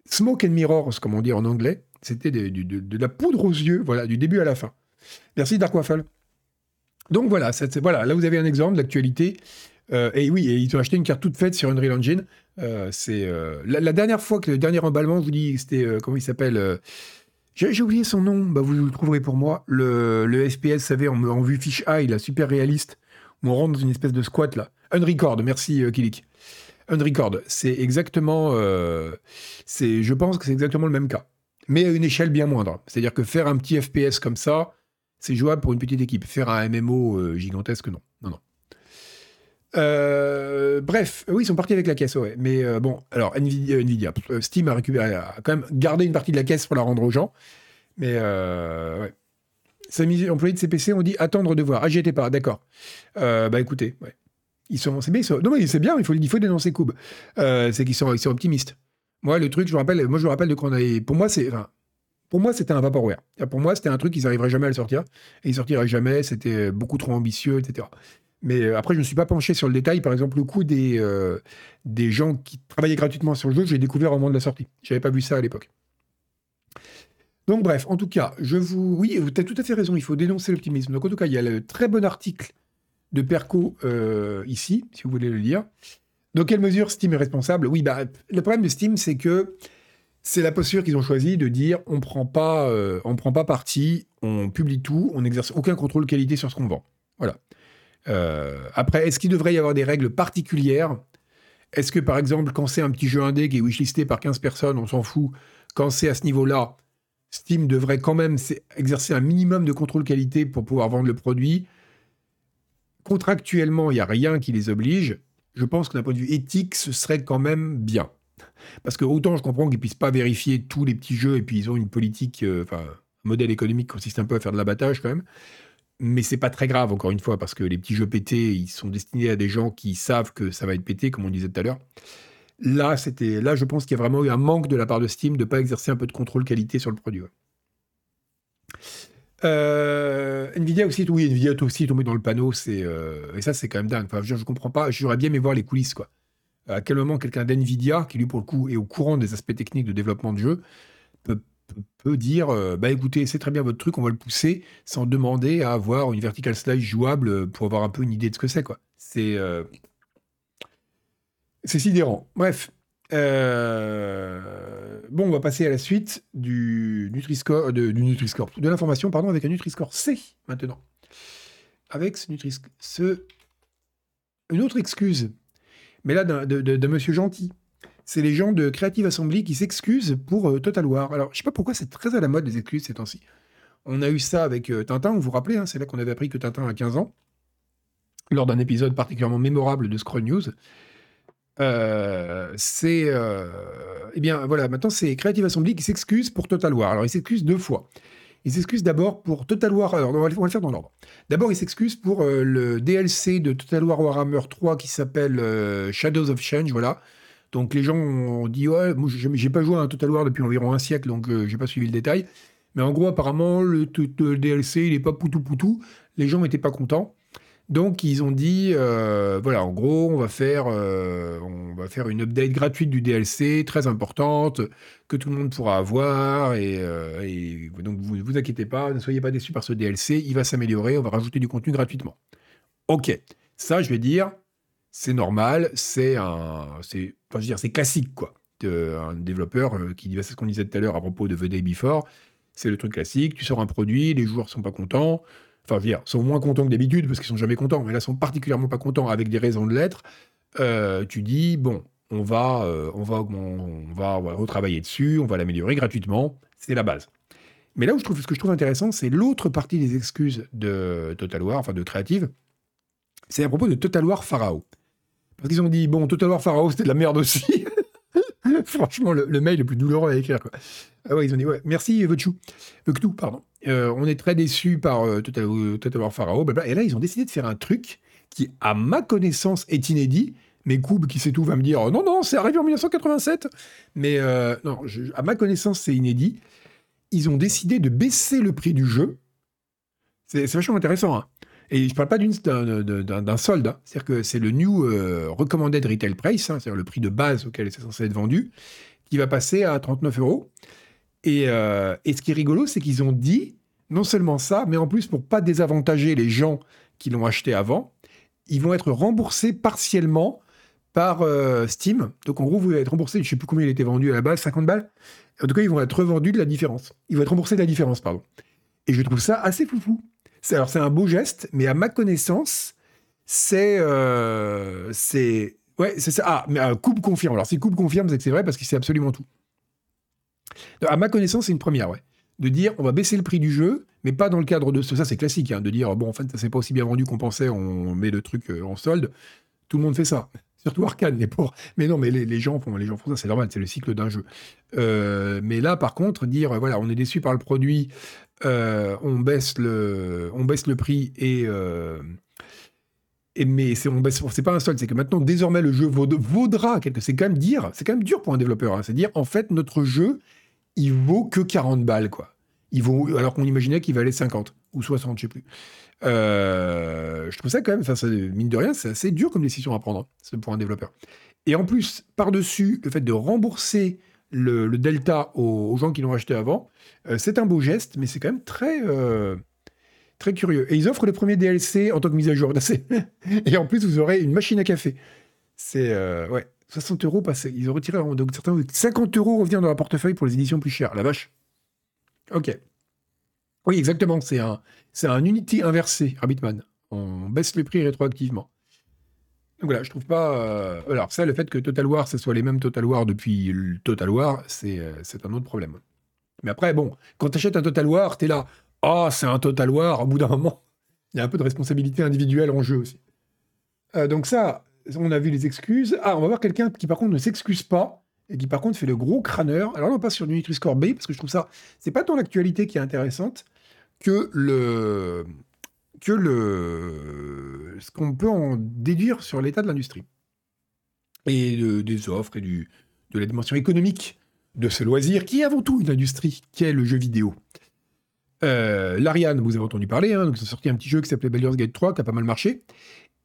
smoke and mirrors, comme on dit en anglais. C'était de, la poudre aux yeux, voilà, du début à la fin. Merci Dark Waffle. Donc voilà, voilà, là vous avez un exemple d'actualité. Euh, et oui, ils ont acheté une carte toute faite sur Unreal Engine. Euh, c'est euh, la, dernière fois que le dernier emballement, je vous dis, c'était comment il s'appelle J'ai oublié son nom. Bah, vous le trouverez pour moi. Le, SPS, vous savez, en, vue fish eye, là, super réaliste, où on rentre dans une espèce de squat là. Unrecord, merci Kilik. Unrecord, c'est exactement, euh, je pense que c'est exactement le même cas, mais à une échelle bien moindre. C'est-à-dire que faire un petit FPS comme ça, c'est jouable pour une petite équipe. Faire un MMO euh, gigantesque, non, non, non. Euh, bref, oui, ils sont partis avec la caisse, ouais. Mais bon, alors Nvidia, Steam a récupéré, a quand même gardé une partie de la caisse pour la rendre aux gens. Mais ouais. Sa employé de CPC on dit attendre de voir. Ah, j'y pas, d'accord. bah écoutez, ouais. Ils sont, c'est bien, non mais c'est bien, il faut, il faut dénoncer Koub. Euh, c'est qu'ils sont, ils sont optimistes. Moi, le truc, je me rappelle, moi je me rappelle de quand on avait, pour moi c'est, pour moi c'était un vaporware. Pour moi c'était un truc, ils n'arriveraient jamais à le sortir, et ils sortiraient jamais, c'était beaucoup trop ambitieux, etc. Mais euh, après, je ne me suis pas penché sur le détail. Par exemple, le coût des, euh, des gens qui travaillaient gratuitement sur le jeu, j'ai découvert au moment de la sortie. Je n'avais pas vu ça à l'époque. Donc bref, en tout cas, je vous... Oui, vous avez tout à fait raison, il faut dénoncer l'optimisme. Donc en tout cas, il y a le très bon article de Perco euh, ici, si vous voulez le lire. Dans quelle mesure Steam est responsable? Oui, bah, le problème de Steam, c'est que c'est la posture qu'ils ont choisi de dire on prend pas, euh, prend pas parti, on publie tout, on n'exerce aucun contrôle qualité sur ce qu'on vend. Voilà. Euh, après, est-ce qu'il devrait y avoir des règles particulières? Est-ce que par exemple, quand c'est un petit jeu indé qui est wishlisté par 15 personnes, on s'en fout? Quand c'est à ce niveau-là, Steam devrait quand même exercer un minimum de contrôle qualité pour pouvoir vendre le produit contractuellement, il n'y a rien qui les oblige. Je pense que d'un point de vue éthique, ce serait quand même bien. Parce que autant je comprends qu'ils puissent pas vérifier tous les petits jeux et puis ils ont une politique, euh, enfin, un modèle économique qui consiste un peu à faire de l'abattage quand même. Mais c'est pas très grave, encore une fois, parce que les petits jeux pétés, ils sont destinés à des gens qui savent que ça va être pété, comme on disait tout à l'heure. Là, c'était, là, je pense qu'il y a vraiment eu un manque de la part de Steam de ne pas exercer un peu de contrôle qualité sur le produit. Euh, Nvidia aussi, oui, Nvidia aussi tombé dans le panneau, euh, et ça c'est quand même dingue. Enfin, je, ne comprends pas. J'aurais bien aimé voir les coulisses. À quel moment quelqu'un d'Nvidia, qui lui pour le coup est au courant des aspects techniques de développement de jeu, peut, dire, euh, bah écoutez, c'est très bien votre truc, on va le pousser, sans demander à avoir une vertical slice jouable pour avoir un peu une idée de ce que c'est. C'est c'est sidérant. Bref, euh, bon, on va passer à la suite du Nutri-Score, de, du Nutri-Score, de l'information, pardon, avec un Nutri-Score C maintenant. Avec ce Nutri ce une autre excuse, mais là d'un monsieur gentil. C'est les gens de Creative Assembly qui s'excusent pour euh, Total War. Alors, je sais pas pourquoi c'est très à la mode les excuses ces temps-ci. On a eu ça avec euh, Tintin, vous vous rappelez, hein, c'est là qu'on avait appris que Tintin a 15 ans. lors d'un épisode particulièrement mémorable de Scroll News. Euh, c'est. Euh, eh bien, voilà, maintenant, c'est Creative Assembly qui s'excuse pour Total War. Alors, il s'excuse deux fois. Il s'excuse d'abord pour Total War. Alors, on va, le faire dans l'ordre. D'abord, il s'excuse pour euh, le DLC de Total War Warhammer 3 qui s'appelle Shadows of Change. Voilà. Donc, les gens ont dit Ouais, moi, j'ai pas joué à un Total War depuis environ un siècle, donc j'ai pas suivi le détail. Mais en gros, apparemment, le, le DLC, il est pas poutou poutou. Les gens n'étaient pas contents. Donc ils ont dit, euh, voilà, en gros, on va faire, euh, on va faire une update gratuite du DLC, très importante, que tout le monde pourra avoir, et, euh, donc vous ne vous inquiétez pas, ne soyez pas déçus par ce DLC, il va s'améliorer, on va rajouter du contenu gratuitement. Ok, ça je vais dire, c'est normal, c'est un, c'est, enfin, je veux dire, c'est classique quoi. un développeur qui dit, c'est ce qu'on disait tout à l'heure à propos de The Day Before, c'est le truc classique, tu sors un produit, les joueurs sont pas contents, enfin, dire, sont moins contents que d'habitude parce qu'ils sont jamais contents, mais là, sont particulièrement pas contents avec des raisons de l'être. Euh, tu dis, bon, on va, euh, on va, on va, retravailler dessus, on va l'améliorer gratuitement, c'est la base. Mais là où je trouve, ce que je trouve intéressant, c'est l'autre partie des excuses de Total War, enfin de Creative, c'est à propos de Total War Pharaoh. Parce qu'ils ont dit, bon, Total War Pharaoh, c'était de la merde aussi. Franchement, le, mail le plus douloureux à écrire. Ah ouais, ils ont dit, ouais, merci Votchou. Voktou, pardon. Euh, on est très déçus par euh, Total, War Pharaoh. Et là, ils ont décidé de faire un truc qui, à ma connaissance, est inédit. Mais Koub, qui sait tout, va me dire non, non, c'est arrivé en 1987. Mais euh, non, à ma connaissance, c'est inédit. Ils ont décidé de baisser le prix du jeu. C'est vachement intéressant. Hein. Et je ne parle pas d'un solde. Hein. C'est-à-dire que c'est le New Recommended Retail Price, hein, c'est-à-dire le prix de base auquel c'est censé être vendu, qui va passer à 39 euros. Euh, et, ce qui est rigolo, c'est qu'ils ont dit, non seulement ça, mais en plus, pour pas désavantager les gens qui l'ont acheté avant, ils vont être remboursés partiellement par euh, Steam. Donc en gros, vous allez être remboursé, je ne sais plus combien il était vendu à la base, 50 balles. En tout cas, ils vont être revendus de la différence. Ils vont être remboursés de la différence, pardon. Et je trouve ça assez foufou. Alors c'est un beau geste, mais à ma connaissance, c'est... Euh, c'est... Ouais, c'est ça. Ah, mais Coupe confirme. Alors si Coupe confirme, c'est que c'est vrai parce qu'il sait absolument tout. À ma connaissance, c'est une première, ouais. De dire, on va baisser le prix du jeu, mais pas dans le cadre de ça, c'est classique, hein, de dire, bon, en fait, ça s'est pas aussi bien vendu qu'on pensait, on met le truc euh, en solde. Tout le monde fait ça. Surtout Arcane, les pauvres. Mais non, mais les, gens, font, les gens font ça, c'est normal, c'est le cycle d'un jeu. Euh, mais là, par contre, dire, voilà, on est déçu par le produit, euh, on, baisse le, on baisse le prix et mais c'est on c'est pas un solde, c'est que maintenant désormais le jeu vaudra quelque. C'est quand même dire, c'est quand même dur pour un développeur. Hein. c'est dire en fait notre jeu il vaut que 40 balles, quoi. Il vaut, alors qu'on imaginait qu'il valait 50 ou 60, je sais plus. Euh, je trouve ça quand même, enfin, mine de rien, c'est assez dur comme décision à prendre hein, pour un développeur. Et en plus, par-dessus, le fait de rembourser le, delta aux, gens qui l'ont acheté avant, euh, c'est un beau geste, mais c'est quand même très, euh, très curieux. Et ils offrent les premiers DLC en tant que mise à jour. Et en plus, vous aurez une machine à café. C'est, ouais, 60 euros passés. Ils ont retiré donc certains 50 euros reviennent dans leur portefeuille pour les éditions plus chères. La vache. Ok. Oui, exactement. C'est un, c'est un Unity inversé, Arbitman. On baisse les prix rétroactivement. Donc voilà, je trouve pas. Euh, alors, ça, le fait que Total War, ce soit les mêmes Total War depuis Total War, c'est, euh, c'est un autre problème. Mais après, bon, quand tu achètes un Total War, tu es là. Ah, c'est un Total War. Au bout d'un moment, il y a un peu de responsabilité individuelle en jeu aussi. Euh, donc ça, on a vu les excuses. Ah, on va voir quelqu'un qui par contre ne s'excuse pas et qui par contre fait le gros crâneur. Alors on passe sur du Nutri-Score B parce que je trouve ça, c'est pas tant l'actualité qui est intéressante que le que le ce qu'on peut en déduire sur l'état de l'industrie et des offres et de la dimension économique de ce loisir qui est avant tout une industrie qui est le jeu vidéo. Euh, L'Ariane, vous avez entendu parler, hein, donc ils ont sorti un petit jeu qui s'appelait Baldur's Gate 3 qui a pas mal marché.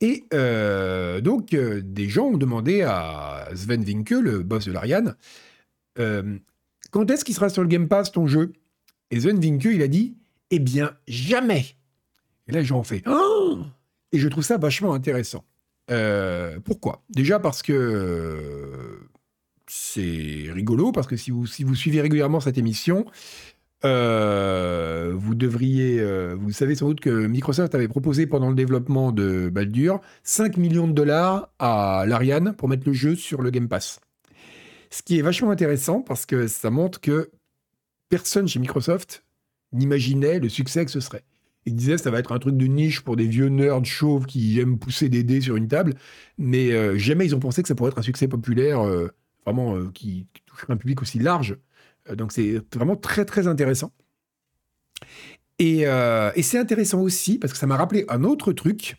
Et euh, donc, euh, des gens ont demandé à Sven Vinke, le boss de l'Ariane, euh, quand est-ce qu'il sera sur le Game Pass ton jeu? Et Sven Vinke, il a dit, eh bien, jamais. Et là, les gens ont fait, oh et je trouve ça vachement intéressant. pourquoi? Déjà parce que c'est rigolo, parce que si vous suivez régulièrement cette émission, euh, vous devriez, euh, vous savez sans doute que Microsoft avait proposé pendant le développement de Baldur 5 millions de dollars à l'Ariane pour mettre le jeu sur le Game Pass. Ce qui est vachement intéressant parce que ça montre que personne chez Microsoft n'imaginait le succès que ce serait. Il disait ça va être un truc de niche pour des vieux nerds chauves qui aiment pousser des dés sur une table, mais euh, jamais ils ont pensé que ça pourrait être un succès populaire, vraiment qui, qui, toucherait un public aussi large. Donc c'est vraiment très très intéressant. Et, et c'est intéressant aussi parce que ça m'a rappelé un autre truc.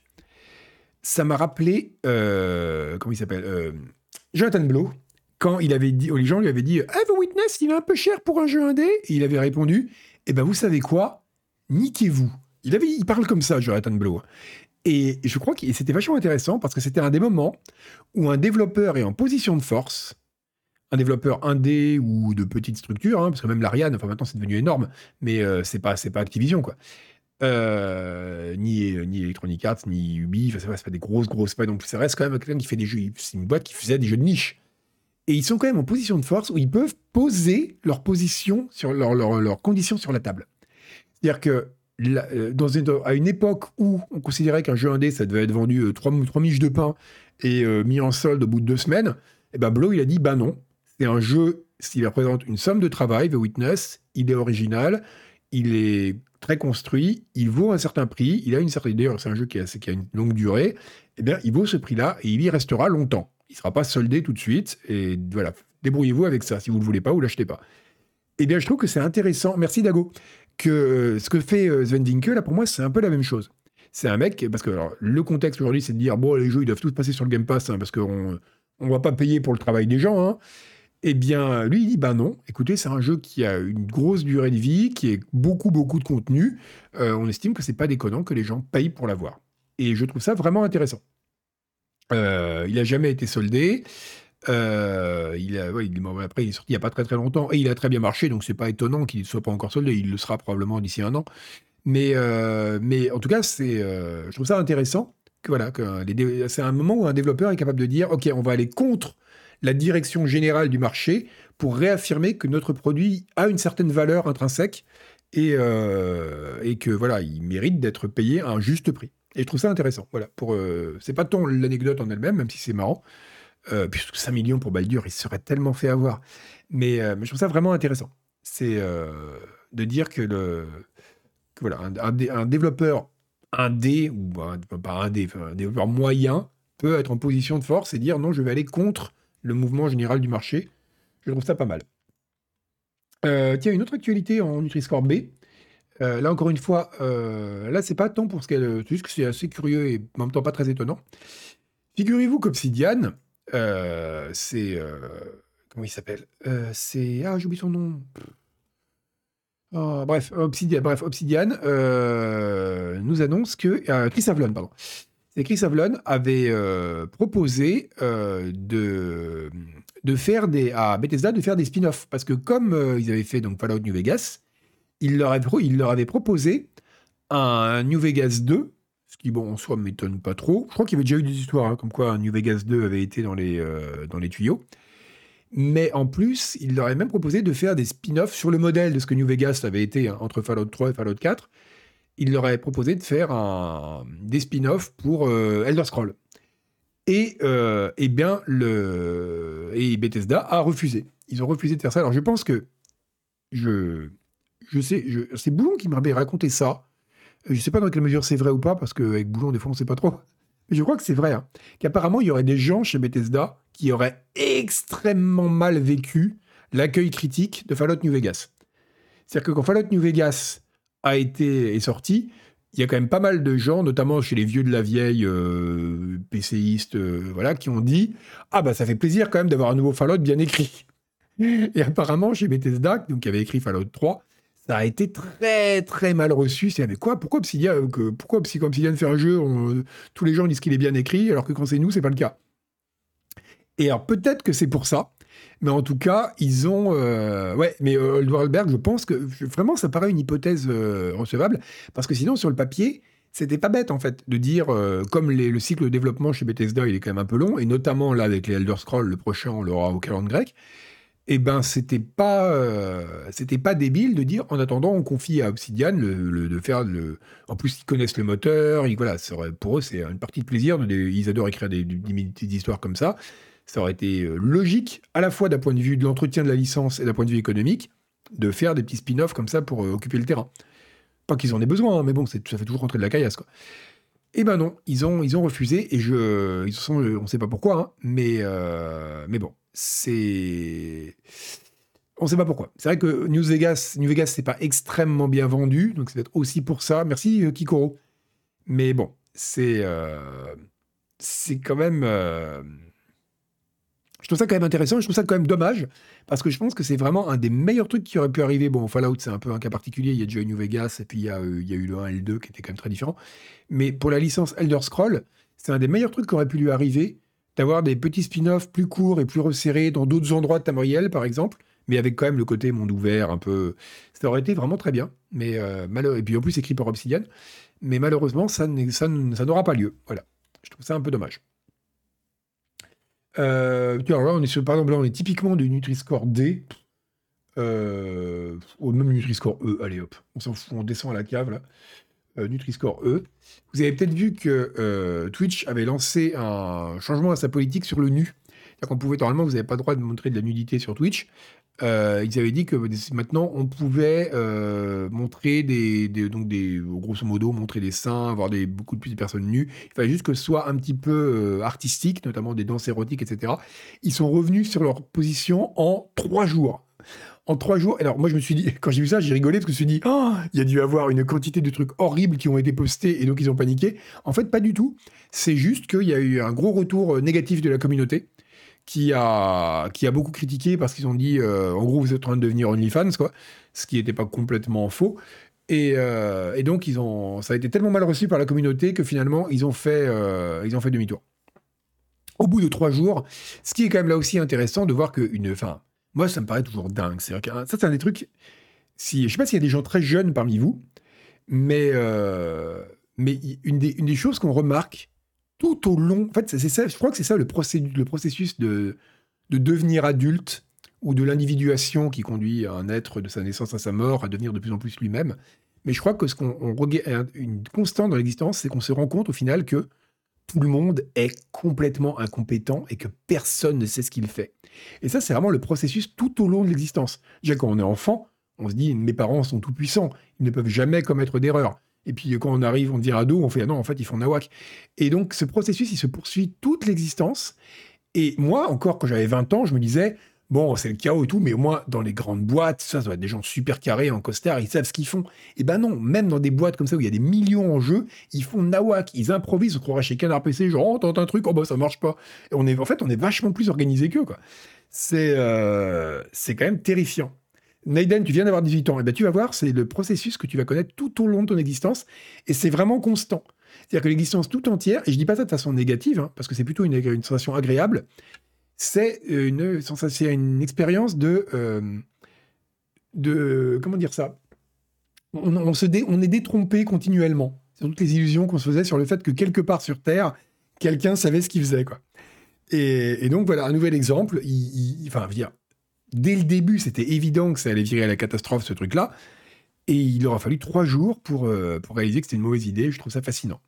Ça m'a rappelé comment il s'appelle Jonathan Blow quand il avait dit, les gens lui avaient dit hey, The Witness, il est un peu cher pour un jeu indé. Et il avait répondu Eh ben, vous savez quoi? Niquez-vous. Il, avait, il parle comme ça, Jonathan Blow. Et je crois que c'était vachement intéressant parce que c'était un des moments où un développeur est en position de force, un développeur indé ou de petite structure, hein, parce que même l'Ariane, enfin maintenant c'est devenu énorme, mais euh, c'est pas, pas Activision, quoi. Euh, ni, ni Electronic Arts, ni Ubi, enfin, c'est pas, des grosses, grosses pas donc Ça reste quand même quelqu'un qui fait des jeux. C'est une boîte qui faisait des jeux de niche. Et ils sont quand même en position de force où ils peuvent poser leur position sur leurs leur, conditions sur la table. C'est-à-dire que euh, à une époque où on considérait qu'un jeu indé, ça devait être vendu 3, euh, 3 miches de pain et mis en solde au bout de deux semaines, et eh ben Blow, il a dit, bah non, c'est un jeu, s'il représente une somme de travail, The Witness, il est original, il est très construit, il vaut un certain prix, il a une certaine... D'ailleurs, c'est un jeu qui a, qui a une longue durée, eh bien, il vaut ce prix-là et il y restera longtemps. Il ne sera pas soldé tout de suite. Et voilà, débrouillez-vous avec ça. Si vous ne le voulez pas, vous l'achetez pas. Eh bien, je trouve que c'est intéressant. Merci Dago. Que euh, ce que fait euh, Sven Dinke, là, pour moi, c'est un peu la même chose. C'est un mec, parce que le contexte aujourd'hui, c'est de dire bon, les jeux, ils doivent tous passer sur le Game Pass, hein, parce qu'on ne va pas payer pour le travail des gens. Hein. Eh bien, lui, il dit bah non, écoutez, c'est un jeu qui a une grosse durée de vie, qui est beaucoup, beaucoup de contenu. Euh, on estime que c'est pas déconnant que les gens payent pour l'avoir. Et je trouve ça vraiment intéressant. Euh, il n'a jamais été soldé. Euh, il a, après, il est sorti il n'y a pas très très longtemps et il a très bien marché, donc c'est pas étonnant qu'il ne soit pas encore soldé. Il le sera probablement d'ici un an. Mais, mais en tout cas, c'est, je trouve ça intéressant. Que, voilà, que c'est un moment où un développeur est capable de dire Ok, on va aller contre la direction générale du marché pour réaffirmer que notre produit a une certaine valeur intrinsèque et, et que voilà, il mérite d'être payé à un juste prix. Et je trouve ça intéressant. Voilà. Pour, euh, c'est pas tant l'anecdote en elle-même, même si c'est marrant, euh, puisque 5 millions pour Baldur, il serait tellement fait avoir. Mais, euh, je trouve ça vraiment intéressant. C'est de dire que, le, voilà, un, développeur indé, ou pas indé, un développeur moyen, peut être en position de force et dire non, je vais aller contre le mouvement général du marché. Je trouve ça pas mal. tiens, une autre actualité en Nutri-Score B. Euh, là, encore une fois, euh, là, c'est pas tant pour ce qu'elle. C'est que c'est assez curieux et en même temps pas très étonnant. Figurez-vous qu'Obsidian, euh, c'est. comment il s'appelle? C'est. Ah, j'oublie son nom. Oh, bref, Obsidian, bref, Obsidian nous annonce que. Chris Avlon, pardon. C'est Chris Avlon avait proposé de, de faire des. à Bethesda de faire des spin-offs. Parce que comme ils avaient fait donc Fallout New Vegas il leur, avait, il leur avait proposé un New Vegas 2, ce qui, bon, en soi, ne m'étonne pas trop. Je crois qu'il y avait déjà eu des histoires, hein, comme quoi un New Vegas 2 avait été dans les, euh, dans les tuyaux. Mais en plus, il leur avait même proposé de faire des spin-offs sur le modèle de ce que New Vegas avait été hein, entre Fallout 3 et Fallout 4. Il leur avait proposé de faire un, des spin-offs pour euh, Elder Scrolls. Et, euh, eh bien, le, et Bethesda a refusé. Ils ont refusé de faire ça. Alors, je pense que je, je sais, c'est Boulon qui m'avait raconté ça. Je ne sais pas dans quelle mesure c'est vrai ou pas, parce qu'avec Boulon, des fois, on ne sait pas trop. Mais je crois que c'est vrai. Hein. Qu'apparemment, il y aurait des gens chez Bethesda qui auraient extrêmement mal vécu l'accueil critique de Fallout New Vegas. C'est-à-dire que quand Fallout New Vegas a été est sorti, il y a quand même pas mal de gens, notamment chez les vieux de la vieille euh, PCistes, euh, voilà, qui ont dit ah bah ça fait plaisir quand même d'avoir un nouveau Fallout bien écrit. Et apparemment chez Bethesda, donc qui avait écrit Fallout 3, ça a été très très mal reçu. C'est mais quoi Pourquoi Obsidian, euh, que, pourquoi Obsidian fait un jeu Tous les gens disent qu'il est bien écrit, alors que quand c'est nous, c'est pas le cas. Et alors peut-être que c'est pour ça, mais en tout cas, ils ont. Euh, ouais, mais euh, je pense que vraiment, ça paraît une hypothèse euh, recevable, parce que sinon, sur le papier, c'était pas bête en fait de dire, comme le cycle de développement chez Bethesda, il est quand même un peu long, et notamment là avec les Elder Scrolls, le prochain, on l'aura au calendrier grec eh ben c'était pas euh, c'était pas débile de dire en attendant on confie à Obsidian de faire en plus ils connaissent le moteur ils, voilà pour eux c'est une partie de plaisir ils adorent écrire des, des, histoires comme ça ça aurait été euh, logique à la fois d'un point de vue de l'entretien de la licence et d'un point de vue économique de faire des petits spin-offs comme ça pour euh, occuper le terrain Pas qu'ils en aient besoin, hein, mais bon, ça fait toujours rentrer de la caillasse, quoi. Eh ben non, ils ont, ils ont refusé, et je, sont, on ne sait pas pourquoi, hein, mais, euh, mais bon, c'est... On ne sait pas pourquoi. C'est vrai que New Vegas, New Vegas, c'est pas extrêmement bien vendu, donc c'est peut-être aussi pour ça. Merci euh, Kikoro. Mais bon, c'est euh, c'est quand même je trouve ça quand même intéressant, je trouve ça quand même dommage, parce que je pense que c'est vraiment un des meilleurs trucs qui aurait pu arriver. Bon, Fallout, c'est un peu un cas particulier, il y a déjà New Vegas, et puis il y, a, euh, il y a eu le 1 et le 2 qui étaient quand même très différents. Mais pour la licence Elder Scroll, c'est un des meilleurs trucs qui aurait pu lui arriver, d'avoir des petits spin-offs plus courts et plus resserrés dans d'autres endroits de Tamriel, par exemple, mais avec quand même le côté monde ouvert, un peu... Ça aurait été vraiment très bien, mais euh, et puis en plus écrit par Obsidian, mais malheureusement, ça n'aura pas lieu. Voilà, je trouve ça un peu dommage. Euh, exemple, là, on est typiquement du Nutri-Score D. Euh, au même Nutri-Score E, allez hop, on s'en fout, on descend à la cave là. Euh, Nutri-Score E. Vous avez peut-être vu que euh, Twitch avait lancé un changement à sa politique sur le nu. C'est-à-dire qu'on pouvait, normalement, vous n'avez pas le droit de montrer de la nudité sur Twitch. Euh, ils avaient dit que maintenant on pouvait euh, montrer des, donc des grosso modo montrer des seins, avoir des beaucoup de plus de personnes nues. Il fallait juste que ce soit un petit peu euh, artistique, notamment des danses érotiques, etc. Ils sont revenus sur leur position en trois jours. En trois jours. Alors moi je me suis dit quand j'ai vu ça j'ai rigolé parce que je me suis dit oh, il y a dû avoir une quantité de trucs horribles qui ont été postés et donc ils ont paniqué. En fait pas du tout. C'est juste qu'il y a eu un gros retour négatif de la communauté qui a, qui a beaucoup critiqué parce qu'ils ont dit, euh, en gros, vous êtes en train de devenir OnlyFans, quoi, ce qui n'était pas complètement faux. Et, euh, et, donc, ils ont, ça a été tellement mal reçu par la communauté que finalement, ils ont fait, euh, fait demi-tour. Au bout de trois jours, ce qui est quand même là aussi intéressant de voir que une, enfin, moi, ça me paraît toujours dingue. C'est ça, c'est un des trucs. Si, je sais pas s'il y a des gens très jeunes parmi vous, mais, mais une des, une des choses qu'on remarque, tout au long. En fait, c'est ça, je crois que c'est ça le, le processus de, de devenir adulte ou de l'individuation qui conduit un être de sa naissance à sa mort à devenir de plus en plus lui-même. Mais je crois que ce qu'on regarde, une constante dans l'existence, c'est qu'on se rend compte au final que tout le monde est complètement incompétent et que personne ne sait ce qu'il fait. Et ça, c'est vraiment le processus tout au long de l'existence. Déjà, quand on est enfant, on se dit mes parents sont tout puissants, ils ne peuvent jamais commettre d'erreur. Et puis quand on arrive, on dit ado, on fait ah non, en fait, ils font nawak. Et donc ce processus, il se poursuit toute l'existence. Et moi, encore quand j'avais 20 ans, je me disais, bon, c'est le chaos et tout, mais au moins dans les grandes boîtes, ça, ça doit être des gens super carrés en costard, ils savent ce qu'ils font. Et ben non, même dans des boîtes comme ça où il y a des millions en jeu, ils font nawak, ils improvisent, on croirait chez Canard PC, genre, oh, t'entends un truc, oh bah ça marche pas. Et on est, en fait, on est vachement plus organisé qu'eux, quoi. C'est, euh, c'est quand même terrifiant. Naiden, tu viens d'avoir 18 ans, et eh ben tu vas voir, c'est le processus que tu vas connaître tout au long de ton existence, et c'est vraiment constant. C'est-à-dire que l'existence tout entière, et je dis pas ça de façon négative, hein, parce que c'est plutôt une, sensation agréable, c'est une sensation, une expérience de, euh, de, comment dire ça? On, se on est détrompé continuellement. C'est toutes les illusions qu'on se faisait sur le fait que quelque part sur Terre, quelqu'un savait ce qu'il faisait, quoi. Et, donc voilà, un nouvel exemple. Il, enfin, dire, dès le début, c'était évident que ça allait virer à la catastrophe, ce truc-là. Et il aura fallu trois jours pour, euh, réaliser que c'était une mauvaise idée. Je trouve ça fascinant.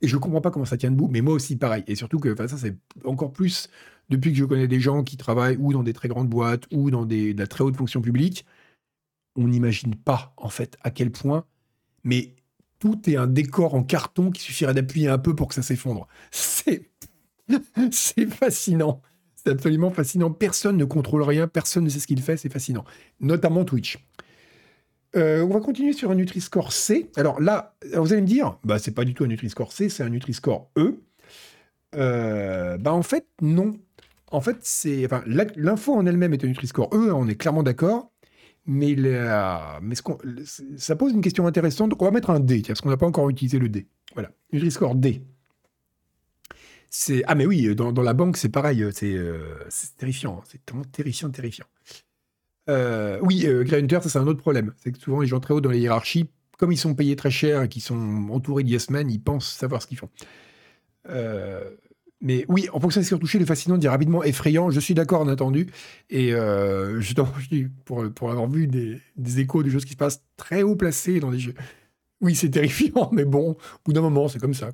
Et je ne comprends pas comment ça tient debout, mais moi aussi, pareil. Et surtout que ça, c'est encore plus depuis que je connais des gens qui travaillent ou dans des très grandes boîtes ou dans des, de la très haute fonction publique. On n'imagine pas, en fait, à quel point. Mais tout est un décor en carton qui suffirait d'appuyer un peu pour que ça s'effondre. C'est. c'est fascinant. C'est absolument fascinant. Personne ne contrôle rien, personne ne sait ce qu'il fait, c'est fascinant. Notamment Twitch. Euh, on va continuer sur un Nutri-Score C. Alors là, vous allez me dire, bah, c'est pas du tout un Nutri-Score C, c'est un Nutri-Score E. Euh, bah, en fait, non. En fait, c'est, enfin, l'info en elle-même est un Nutri-Score E, on est clairement d'accord. Mais, mais ce ça pose une question intéressante. On va mettre un D, parce qu'on n'a pas encore utilisé le D. Voilà, Nutri-Score D ah mais oui, dans, la banque c'est pareil, euh, euh, c'est terrifiant, hein, c'est terrifiant, terrifiant. Euh, oui, euh, ça c'est un autre problème. C'est que souvent les gens très hauts dans les hiérarchies, comme ils sont payés très cher et qu'ils sont entourés men, ils pensent savoir ce qu'ils font. mais oui, en fonction de ce qui touché, le fascinant dit rapidement effrayant. Je suis d'accord, en attendu. Et je, pour, pour avoir vu des, des, échos de choses qui se passent très haut placées dans des jeux. Oui, c'est terrifiant, mais bon, au bout d'un moment, c'est comme ça.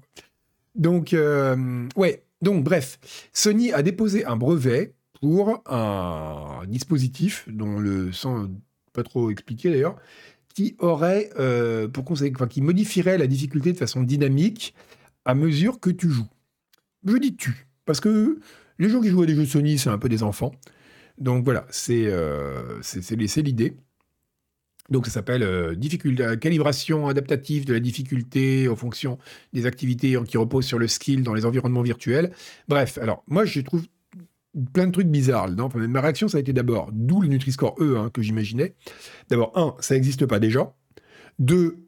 Donc, euh, ouais. Donc, bref, Sony a déposé un brevet pour un dispositif dont le sans pas trop expliqué d'ailleurs, qui aurait, euh, pour conseiller, enfin, qui modifierait la difficulté de façon dynamique à mesure que tu joues. Je dis tu, parce que les gens qui jouent à des jeux Sony, c'est un peu des enfants. Donc voilà, c'est euh, c'est l'idée. Donc ça s'appelle euh, difficulté, calibration adaptative de la difficulté en fonction des activités qui reposent sur le skill dans les environnements virtuels. Bref, alors moi je trouve plein de trucs bizarres là ma réaction ça a été d'abord, d'où le Nutri-Score E hein, que j'imaginais. D'abord, un, ça n'existe pas déjà. Deux,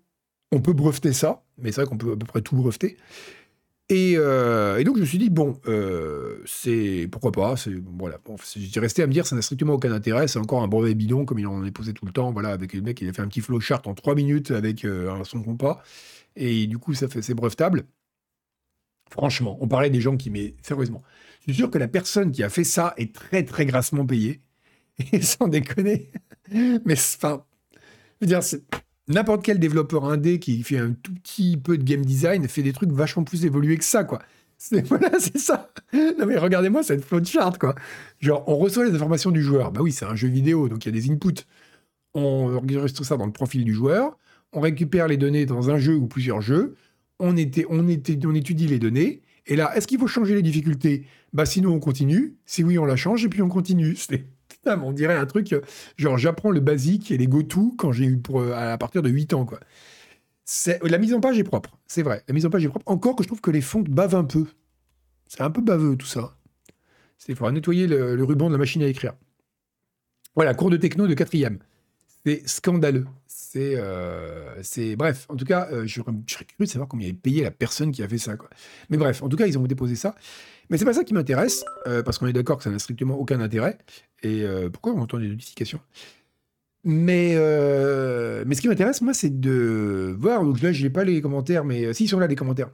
on peut breveter ça, mais c'est vrai qu'on peut à peu près tout breveter. Euh, et, donc je me suis dit, bon, euh, c'est pourquoi pas, c'est voilà, j'ai resté à me dire, ça n'a strictement aucun intérêt, c'est encore un brevet bidon, comme il en est posé tout le temps, voilà, avec le mec, il a fait un petit flowchart en trois minutes avec euh, son compas, et du coup, ça fait, c'est brevetable. Franchement, on parlait des gens qui, mais sérieusement, je suis sûr que la personne qui a fait ça est très très grassement payée, et sans déconner, mais enfin, je veux dire, c'est n'importe quel développeur indé qui fait un tout petit peu de game design fait des trucs vachement plus évolués que ça, quoi. C'est, voilà, c'est ça. Non mais regardez-moi cette flowchart, quoi. Genre, on reçoit les informations du joueur. Bah oui, c'est un jeu vidéo, donc il y a des inputs. On enregistre ça dans le profil du joueur. On récupère les données dans un jeu ou plusieurs jeux. On, était, on, était, on étudie les données. Et là, est-ce qu'il faut changer les difficultés? Bah sinon, on continue. Si oui, on la change et puis on continue. C'est on dirait un truc, genre j'apprends le basique et les go-to quand j'ai eu pour, euh, à partir de 8 ans, quoi. La mise en page est propre, c'est vrai. La mise en page est propre. Encore que je trouve que les fontes bavent un peu. C'est un peu baveux tout ça. Il faudra nettoyer le, ruban de la machine à écrire. Voilà, cours de techno de quatrième. C'est scandaleux. Euh, c'est, bref. En tout cas, je, je, serais curieux de savoir combien il payé la personne qui a fait ça. Mais bref, en tout cas, ils ont déposé ça. Mais c'est pas ça qui m'intéresse, euh, parce qu'on est d'accord que ça n'a strictement aucun intérêt. Et euh, pourquoi on entend des notifications? Mais, euh, mais ce qui m'intéresse, moi, c'est de voir. Donc là, je n'ai pas les commentaires, mais s'ils sont là, les commentaires.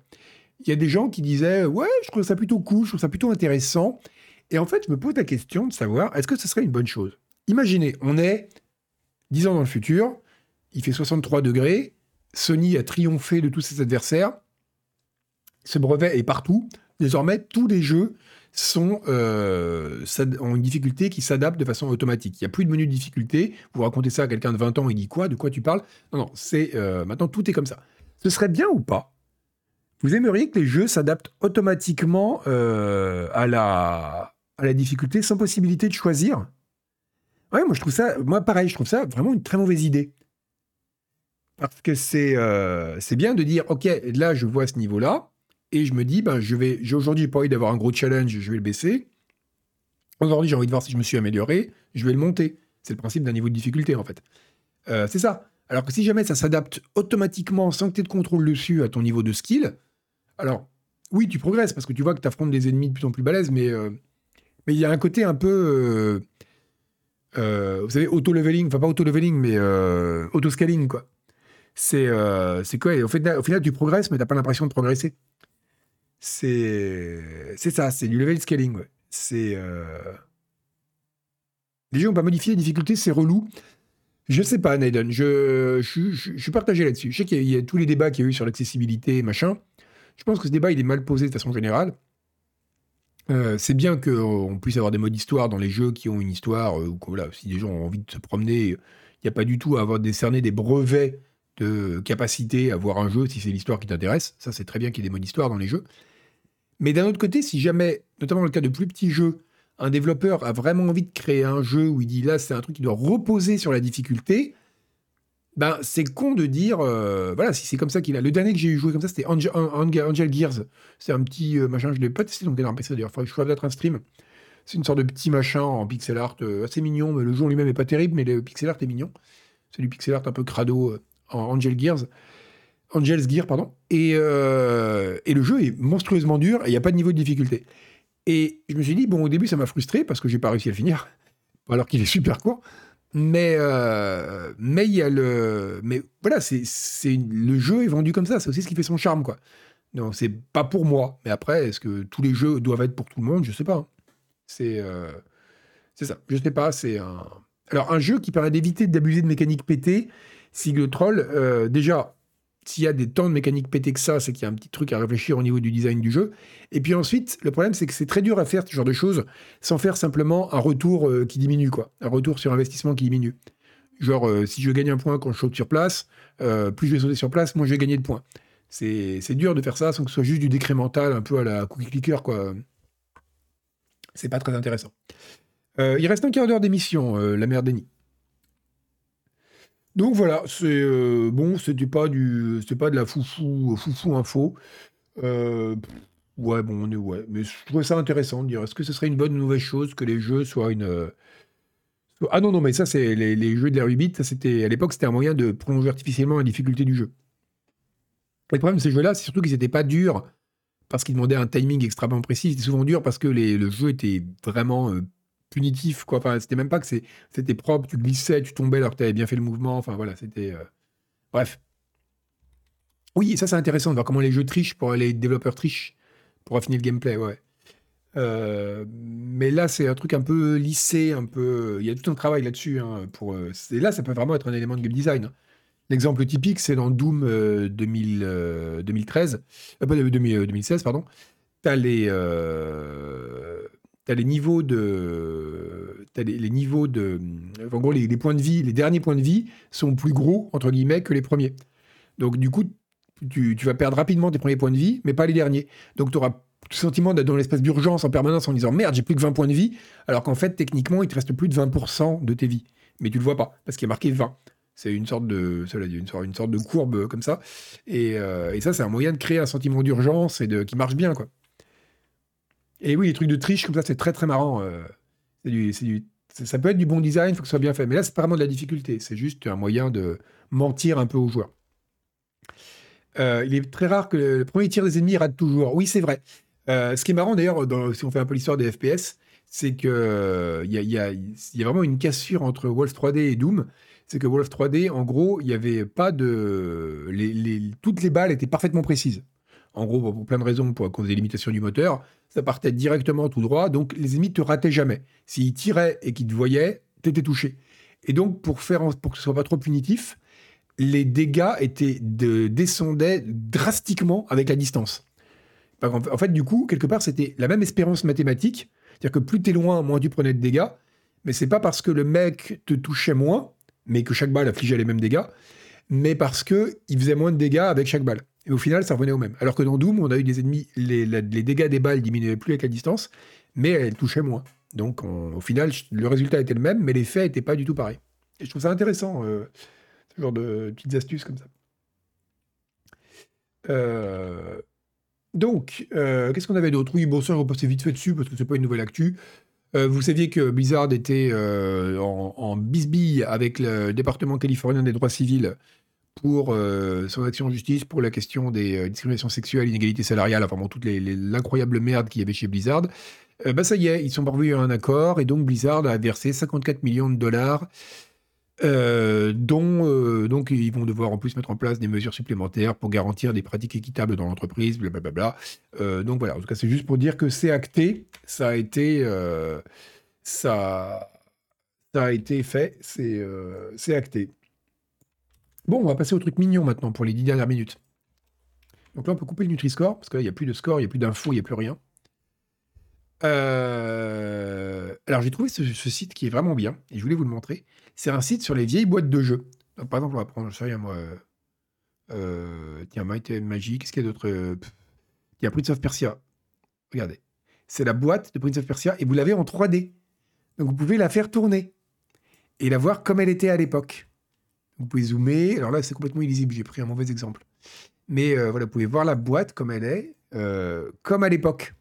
Il y a des gens qui disaient Ouais, je trouve ça plutôt cool, je trouve ça plutôt intéressant. Et en fait, je me pose la question de savoir est-ce que ce serait une bonne chose? Imaginez, on est 10 ans dans le futur, il fait 63 degrés, Sony a triomphé de tous ses adversaires, ce brevet est partout, Désormais, tous les jeux sont, euh, ont une difficulté qui s'adapte de façon automatique. Il n'y a plus de menu de difficulté. Vous racontez ça à quelqu'un de 20 ans, il dit quoi De quoi tu parles? Non, non, c'est euh, maintenant tout est comme ça. Ce serait bien ou pas? Vous aimeriez que les jeux s'adaptent automatiquement euh, à, la, difficulté sans possibilité de choisir? Ouais, moi je trouve ça, moi pareil, je trouve ça vraiment une très mauvaise idée. Parce que c'est c'est bien de dire, ok, là je vois ce niveau-là, et je me dis, ben, je vais, j'ai aujourd'hui pas envie d'avoir un gros challenge, je vais le baisser. Aujourd'hui, j'ai envie de voir si je me suis amélioré, je vais le monter. C'est le principe d'un niveau de difficulté, en fait. Euh, c'est ça. Alors que si jamais ça s'adapte automatiquement, sans que tu aies de contrôle dessus, à ton niveau de skill, alors, oui, tu progresses, parce que tu vois que tu affrontes des ennemis de plus en plus balèzes, mais euh, mais il y a un côté un peu... Euh, vous savez, auto-leveling, enfin pas auto-leveling, mais auto-scaling, quoi. C'est c'est quoi? Au, fait, au final, tu progresses, mais tu n'as pas l'impression de progresser. C'est ça, c'est du level scaling. C'est euh... les jeux n'ont pas modifié les difficultés, c'est relou. Je sais pas, Naiden. Je, je, suis partagé là-dessus. Je sais qu'il y, a tous les débats qu'il y a eu sur l'accessibilité, machin. Je pense que ce débat, il est mal posé de façon générale. Euh, c'est bien qu'on puisse avoir des modes histoire dans les jeux qui ont une histoire, euh, ou voilà, si des gens ont envie de se promener, il n'y a pas du tout à avoir décerné des brevets de capacité à voir un jeu si c'est l'histoire qui t'intéresse. Ça, c'est très bien qu'il y ait des modes histoire dans les jeux. Mais d'un autre côté, si jamais, notamment dans le cas de plus petits jeux, un développeur a vraiment envie de créer un jeu où il dit là, c'est un truc qui doit reposer sur la difficulté, ben c'est con de dire, euh, voilà, si c'est comme ça qu'il a. Le dernier que j'ai joué comme ça, c'était Angel, Gears. C'est un petit euh, machin, je l'ai pas testé, donc il un PC d'ailleurs, il faut d'être un stream. C'est une sorte de petit machin en pixel art euh, assez mignon, mais le jeu lui-même est pas terrible, mais le pixel art est mignon. C'est du pixel art un peu crado en Angel Gears. Angel's Gear, pardon. Euh, et, le jeu est monstrueusement dur et il n'y a pas de niveau de difficulté. Et je me suis dit, bon, au début, ça m'a frustré parce que j'ai pas réussi à le finir, alors qu'il est super court. Mais euh, mais il y a le mais voilà c'est c'est le jeu est vendu comme ça c'est aussi ce qui fait son charme quoi donc c'est pas pour moi mais après est-ce que tous les jeux doivent être pour tout le monde? Je sais pas c'est euh, c'est ça je sais pas c'est un alors un jeu qui permet d'éviter d'abuser de mécaniques pétées Sigle Troll déjà s'il y a des temps de mécanique pété que ça, c'est qu'il y a un petit truc à réfléchir au niveau du design du jeu. Et puis ensuite, le problème, c'est que c'est très dur à faire ce genre de choses sans faire simplement un retour euh, qui diminue, quoi. Un retour sur investissement qui diminue. Genre, euh, si je gagne un point quand je saute sur place, euh, plus je vais sauter sur place, moins je vais gagner de points. C'est dur de faire ça sans que ce soit juste du décrémental, un peu à la cookie clicker, quoi. C'est pas très intéressant. Euh, il reste un quart d'heure d'émission, la mère Denis. Donc voilà, c'est bon, c'était pas du, c'était pas de la foufou, foufou info. ouais, bon, on est ouais, mais je trouvais ça intéressant de dire, est-ce que ce serait une bonne ou mauvaise chose que les jeux soient une ah non, non, mais ça, c'est les, jeux de la 8 bits, ça, c'était, à l'époque, c'était un moyen de prolonger artificiellement la difficulté du jeu. le problème de ces jeux-là, c'est surtout qu'ils n'étaient pas durs parce qu'ils demandaient un timing extrêmement précis. Ils étaient souvent durs parce que le jeu était vraiment euh, punitif, quoi. Enfin, c'était même pas que c'était propre, tu glissais, tu tombais alors que tu avais bien fait le mouvement. Enfin, voilà, c'était. Euh, bref. Oui, ça, c'est intéressant de voir comment les jeux trichent, pour les développeurs trichent pour affiner le gameplay, ouais. Euh, mais là, c'est un truc un peu lissé, un peu. Il y a tout un travail là-dessus. Hein, pour, euh, là, ça peut vraiment être un élément de game design. Hein. L'exemple typique, c'est dans Doom 2000, 2013, euh, 2016, pardon. Tu as les, as les niveaux de. Les, niveaux de. En gros, les, points de vie, les derniers points de vie sont plus gros, entre guillemets, que les premiers. Donc, du coup, tu, tu vas perdre rapidement tes premiers points de vie, mais pas les derniers. Donc, tu auras le sentiment d'être dans l'espace d'urgence en permanence en disant merde, j'ai plus que 20 points de vie, alors qu'en fait, techniquement, il te reste plus de 20% de tes vies. Mais tu le vois pas, parce qu'il a marqué 20. C'est une sorte de, une sorte, une sorte de courbe euh, comme ça. Euh, et, ça, c'est un moyen de créer un sentiment d'urgence et de, qui marche bien, quoi. Et oui, les trucs de triche comme ça, c'est très très marrant. Euh, ça peut être du bon design, il faut que ce soit bien fait. Mais là, c'est vraiment de la difficulté. C'est juste un moyen de mentir un peu aux joueurs. il est très rare que le premier tir des ennemis rate toujours. Oui, c'est vrai. Euh, ce qui est marrant d'ailleurs, si on fait un peu l'histoire des FPS, c'est qu'il euh, y, a, vraiment une cassure entre Wolf 3D et Doom. C'est que Wolf 3D, en gros, il n'y avait pas de. Toutes les balles étaient parfaitement précises. En gros, pour plein de raisons, pour, cause des limitations du moteur, ça partait directement tout droit, donc les ennemis te rataient jamais. S'ils tiraient et qu'ils te voyaient, t'étais touché. Et donc, pour, faire, pour que ce soit pas trop punitif, les dégâts étaient de, descendaient drastiquement avec la distance. En fait, du coup, quelque part, c'était la même espérance mathématique. C'est-à-dire que plus t'es loin, moins tu prenais de dégâts. Mais c'est pas parce que le mec te touchait moins, mais que chaque balle affligeait les mêmes dégâts, mais parce que il faisait moins de dégâts avec chaque balle. Et au final, ça revenait au même. Alors que dans Doom, on a eu des ennemis, les, dégâts des balles diminuaient plus avec la distance, mais elles touchaient moins. Donc, au final, le résultat était le même, mais l'effet n'était pas du tout pareil. Et je trouve ça intéressant, euh, ce genre de petites astuces comme ça. Euh, donc, euh, qu'est-ce qu'on avait d'autre? Oui, bon, ça, on passer vite fait dessus parce que c'est pas une nouvelle actu. Vous saviez que Blizzard était euh, en, bisbille avec le département californien des droits civils pour son action en justice pour la question des discriminations sexuelles, inégalités salariales, enfin bon, toute l'incroyable merde qu'il y avait chez Blizzard. bah ça y est, ils sont parvenus à un accord et donc Blizzard a versé 54 millions de dollars euh, dont euh, donc ils vont devoir en plus mettre en place des mesures supplémentaires pour garantir des pratiques équitables dans l'entreprise, blablabla. Euh, donc voilà, en tout cas c'est juste pour dire que c'est acté, ça a été, ça, ça a été fait, c'est acté. Bon, on va passer au truc mignon maintenant pour les dix dernières minutes. Donc là on peut couper le Nutri-Score parce que là n'y a plus de score, il n'y a plus d'infos, il n'y a plus rien. alors j'ai trouvé ce, site qui est vraiment bien et je voulais vous le montrer. C'est un site sur les vieilles boîtes de jeux. par exemple, on va prendre, je sais rien moi. Euh, tiens, Might Magie, qu'est-ce qu'il y a d'autre euh, Il y Prince of Persia. Regardez. C'est la boîte de Prince of Persia et vous l'avez en 3D. Donc vous pouvez la faire tourner et la voir comme elle était à l'époque. Vous pouvez zoomer. Alors là, c'est complètement illisible. J'ai pris un mauvais exemple. Mais euh, voilà, vous pouvez voir la boîte comme elle est, comme à l'époque.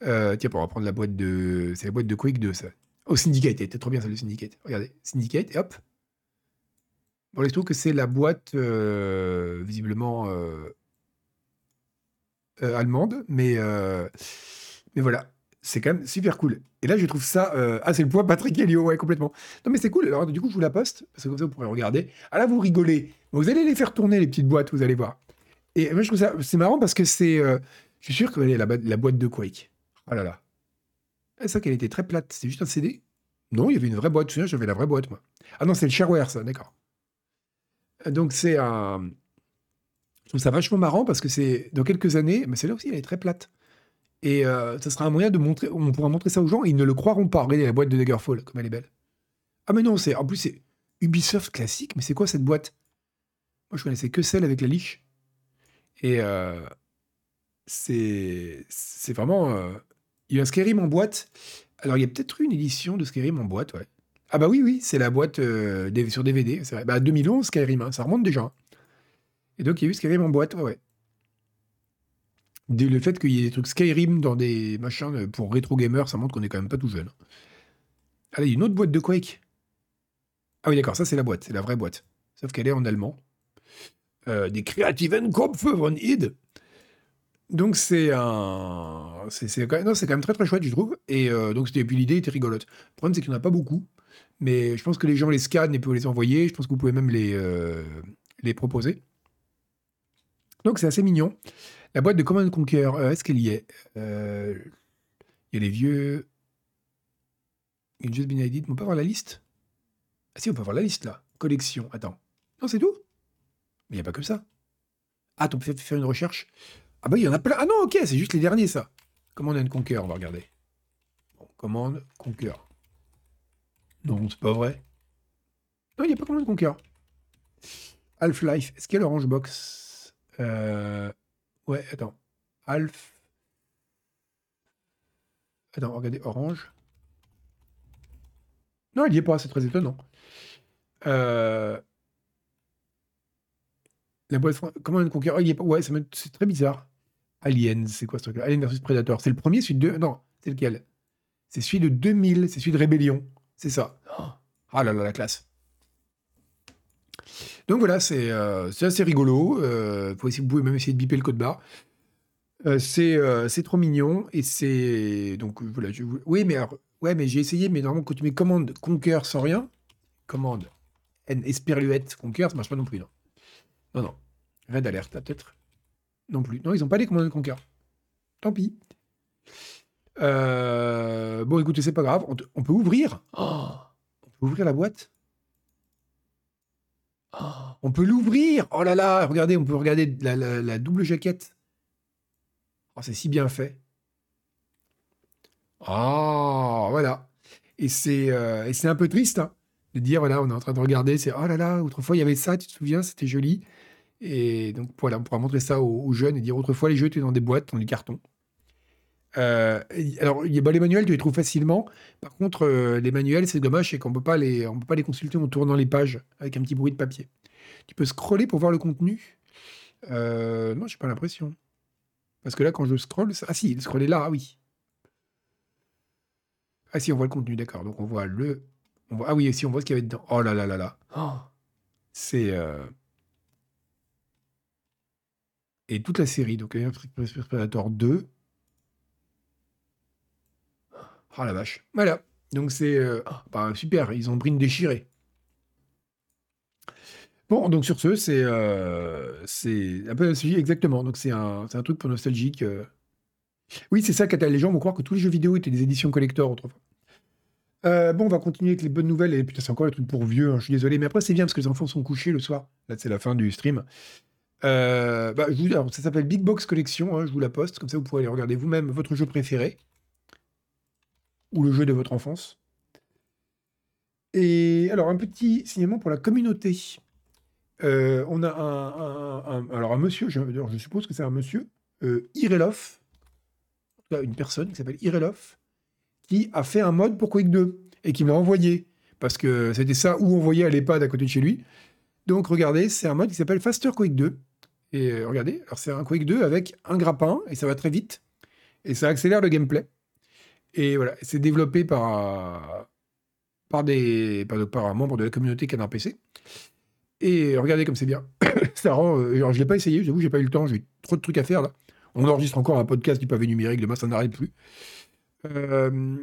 tiens, on va prendre la boîte de. C'est la boîte de Quake 2, ça. Oh, Syndicate, c'était trop bien ça, le Syndicate. Regardez, Syndicate, et hop. Bon, je trouve que c'est la boîte euh, visiblement euh, euh, allemande, mais, mais voilà, c'est quand même super cool. Et là, je trouve ça. ah, c'est le point Patrick Helio, ouais, complètement. Non, mais c'est cool. Alors, du coup, je vous la poste, parce que comme ça, vous pourrez regarder. Ah là, vous rigolez. Vous allez les faire tourner, les petites boîtes, vous allez voir. Et moi, je trouve ça. C'est marrant parce que c'est. je suis sûr que la, la boîte de Quake. Oh là là. C'est ça qu'elle était très plate. C'est juste un CD Non, il y avait une vraie boîte. J'avais la vraie boîte, moi. Ah non, c'est le shareware, ça, d'accord. Donc c'est un. Je trouve ça vachement marrant parce que c'est dans quelques années, mais celle-là aussi, elle est très plate. Et euh, ça sera un moyen de montrer, on pourra montrer ça aux gens et ils ne le croiront pas. Regardez la boîte de Daggerfall, comme elle est belle. Ah mais non, c'est en plus c'est Ubisoft classique, mais c'est quoi cette boîte? Moi, je connaissais que celle avec la liche. Et euh, c'est vraiment. euh, il y a un Skyrim en boîte. Alors, il y a peut-être eu une édition de Skyrim en boîte, ouais. Ah, bah oui, oui, c'est la boîte sur DVD. C'est vrai. Bah, 2011, Skyrim, hein, ça remonte déjà. Et donc, il y a eu Skyrim en boîte, ouais, ouais. Le fait qu'il y ait des trucs Skyrim dans des machins euh, pour rétro gamers, ça montre qu'on est quand même pas tout jeune. Ah, une autre boîte de Quake. Ah oui, d'accord, ça, c'est la boîte, c'est la vraie boîte. Sauf qu'elle est en allemand. Euh, des Kreativen Kopf von Id. Donc c'est un, c'est quand même, non, quand très très chouette, je trouve. Et euh, donc c'était, puis l'idée était rigolote. Le problème c'est qu'il n'y en a pas beaucoup, mais je pense que les gens les scannent et peuvent les envoyer. Je pense que vous pouvez même les proposer. Donc c'est assez mignon. La boîte de Command Conquer, euh, est-ce qu'elle y est? Euh, Il y a les vieux. It's just been added. On peut avoir la liste? Ah si, on peut avoir la liste là. Collection. Attends. Non, c'est tout? Mais il n'y a pas que ça. Ah, tu peux faire une recherche? Ah bah il y en a plein. Ah non, ok, c'est juste les derniers ça. Command and Conquer, on va regarder. Bon, Command Conquer. Non, c'est pas vrai. Non, il n'y a pas Command Conquer. Half-Life. Est-ce qu'il y a l'Orange Box? Euh, Ouais, attends. Half. Attends, regardez, Orange. Non, il n'y est pas, c'est très étonnant. Euh, La boîte Comment une conquérant il y est pas. Ouais, me- c'est très bizarre. Aliens, c'est quoi ce truc-là? Alien versus Predator. C'est le premier, celui de. Non, c'est lequel? C'est celui de 2000, c'est celui de Rébellion. C'est ça. Ah là là, la classe. Donc voilà, c'est euh, assez rigolo. Euh, vous pouvez même essayer de biper le code barre. Euh, c'est euh, trop mignon et c'est donc voilà. je- oui, mais alors, ouais, mais j'ai essayé, mais normalement quand tu mets commande Conquer sans rien, commande N Esperluette Conquer, ça marche pas non plus. Non, non, non. Red Alert, là, peut-être. Non plus. Non, ils ont pas les commandes Conquer. Tant pis. Euh, bon, écoutez, c'est pas grave. On, te- on peut ouvrir. Oh, on peut ouvrir la boîte. Oh, on peut l'ouvrir. Oh là là, regardez, on peut regarder la, double jaquette. Oh, c'est si bien fait. Ah, voilà. Et c'est euh, et c'est un peu triste hein, de dire, voilà, on est en train de regarder, c'est, oh là là, autrefois il y avait ça, tu te souviens, c'était joli. Et donc voilà, on pourra montrer ça aux, aux jeunes et dire, autrefois les jeux étaient dans des boîtes, dans des cartons. Euh, alors, il y a, bah, les manuels, tu les trouves facilement. Par contre, euh, les manuels, c'est dommage, c'est qu'on on peut pas les consulter en tournant les pages avec un petit bruit de papier. Tu peux scroller pour voir le contenu. Euh, non, j'ai pas l'impression. Parce que là, quand je scrolle, ça- ah si, le scroll est là, ah oui. Ah si, on voit le contenu, d'accord. Donc on voit le, on voit, ah oui, si on voit ce qu'il y avait dedans. Oh là là là là. Oh, c'est euh, et toute la série. Donc Predator 2. Oh la vache. Voilà. Donc c'est euh, ah, bah, super. Ils ont pris une déchirée. Bon, donc sur ce, c'est euh, c'est un peu sujet exactement. Donc c'est un, c'est un truc pour nostalgique. euh. Oui, c'est ça les gens vont croire que tous les jeux vidéo étaient des éditions collector autrefois. Euh, bon, on va continuer avec les bonnes nouvelles. Et putain, c'est encore les trucs pour vieux, hein, je suis désolé. Mais après, c'est bien parce que les enfants sont couchés le soir. Là, c'est la fin du stream. Euh, bah, je vous- alors, ça s'appelle Big Box Collection. hein, je vous la poste. Comme ça, vous pourrez aller regarder vous-même votre jeu préféré. Ou le jeu de votre enfance. Et alors, un petit signalement pour la communauté. Euh, on a un, alors monsieur, je, suppose que c'est un monsieur, euh, une personne qui s'appelle Irelov, qui a fait un mode pour Quake 2 et qui me l'a envoyé parce que c'était ça où on voyait à l'EHPAD à côté de chez lui. Donc regardez, c'est un mode qui s'appelle Faster Quake 2. Et euh, regardez, alors c'est un Quake 2 avec un grappin et ça va très vite et ça accélère le gameplay. Et voilà, c'est développé par, par, des, par, par un membre de la communauté Canard PC. Et regardez comme c'est bien. ça rend. euh, je l'ai pas essayé, j'avoue, j'ai pas eu le temps, j'ai trop de trucs à faire là. On enregistre encore un podcast du pavé numérique, demain ça n'arrête plus. Euh,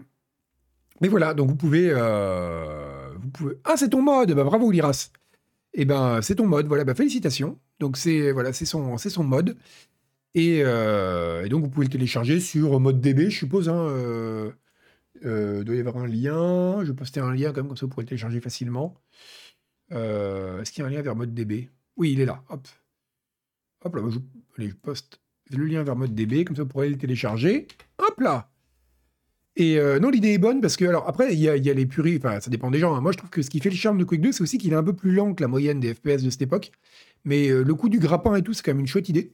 mais voilà, donc vous pouvez, euh, vous pouvez. Ah, c'est ton mode, bah bravo Liras. Et ben c'est ton mode, voilà, bah félicitations. Donc c'est voilà, son, c'est son mode. Et, euh, et donc vous pouvez le télécharger sur mode DB, je suppose. Hein, euh, euh, doit y avoir un lien. Je vais poster un lien quand même, comme ça vous pourrez le télécharger facilement. Euh, Est-ce qu'il y a un lien vers mode DB Oui, il est là. Hop. Hop là, bah, je, poste le lien vers mode DB, comme ça vous pourrez le télécharger. Hop là Et euh, non, l'idée est bonne parce que, alors après, il y a, les puris, enfin, ça dépend des gens. hein. Moi, je trouve que ce qui fait le charme de Quake 2, c'est aussi qu'il est un peu plus lent que la moyenne des FPS de cette époque. Mais le coup du grappin et tout, c'est quand même une chouette idée.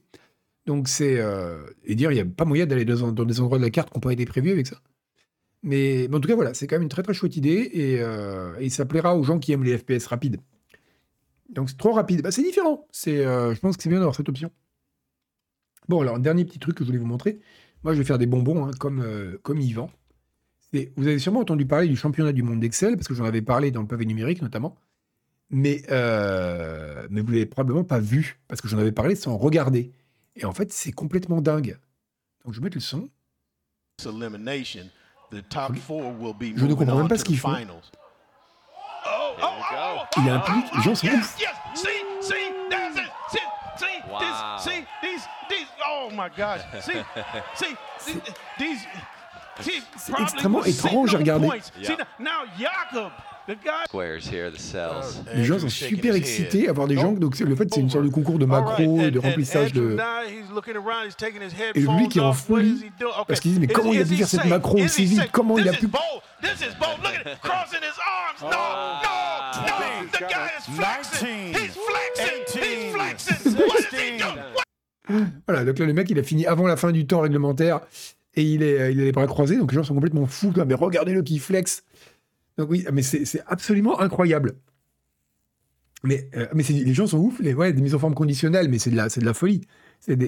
Donc, c'est. euh, et dire, il n'y a pas moyen d'aller dans, des endroits de la carte qui n'ont pas été prévus avec ça. Mais, en tout cas, voilà, c'est quand même une très très chouette idée et, euh, et ça plaira aux gens qui aiment les FPS rapides. Donc, c'est trop rapide. Bah, c'est différent. Euh, je pense que c'est bien d'avoir cette option. Bon, alors, dernier petit truc que je voulais vous montrer. Moi, je vais faire des bonbons, hein, comme, euh, comme Yvan. Vous avez sûrement entendu parler du championnat du monde d'Excel, parce que j'en avais parlé dans le pavé numérique notamment. Mais, mais vous ne l'avez probablement pas vu, parce que j'en avais parlé sans regarder. Et en fait, c'est complètement dingue. Donc, je vais mettre le son. elimination, the top four will be Je ne comprends même pas ce qu'ils font. finals. Oh, oh, oh, oh, Il y a un public, les gens sont ouf. Oh probably extrêmement étrange à regarder. Yeah. Cells. Les gens sont super excités à voir des gens. Donc, le fait, c'est une sorte de concours de macro et de remplissage de. Et lui qui est en folie, parce qu'il dit, mais comment il a pu faire cette macro aussi vite Comment il a pu- Voilà, donc là, le mec, il a fini avant la fin du temps réglementaire et il, est, euh, il a les bras croisés, donc les gens sont complètement fous. quoi. Mais regardez-le qui flex. Donc oui, mais c'est absolument incroyable. Mais, euh, mais les gens sont ouf, les, ouais, des mises en forme conditionnelles, mais c'est de la, de la folie.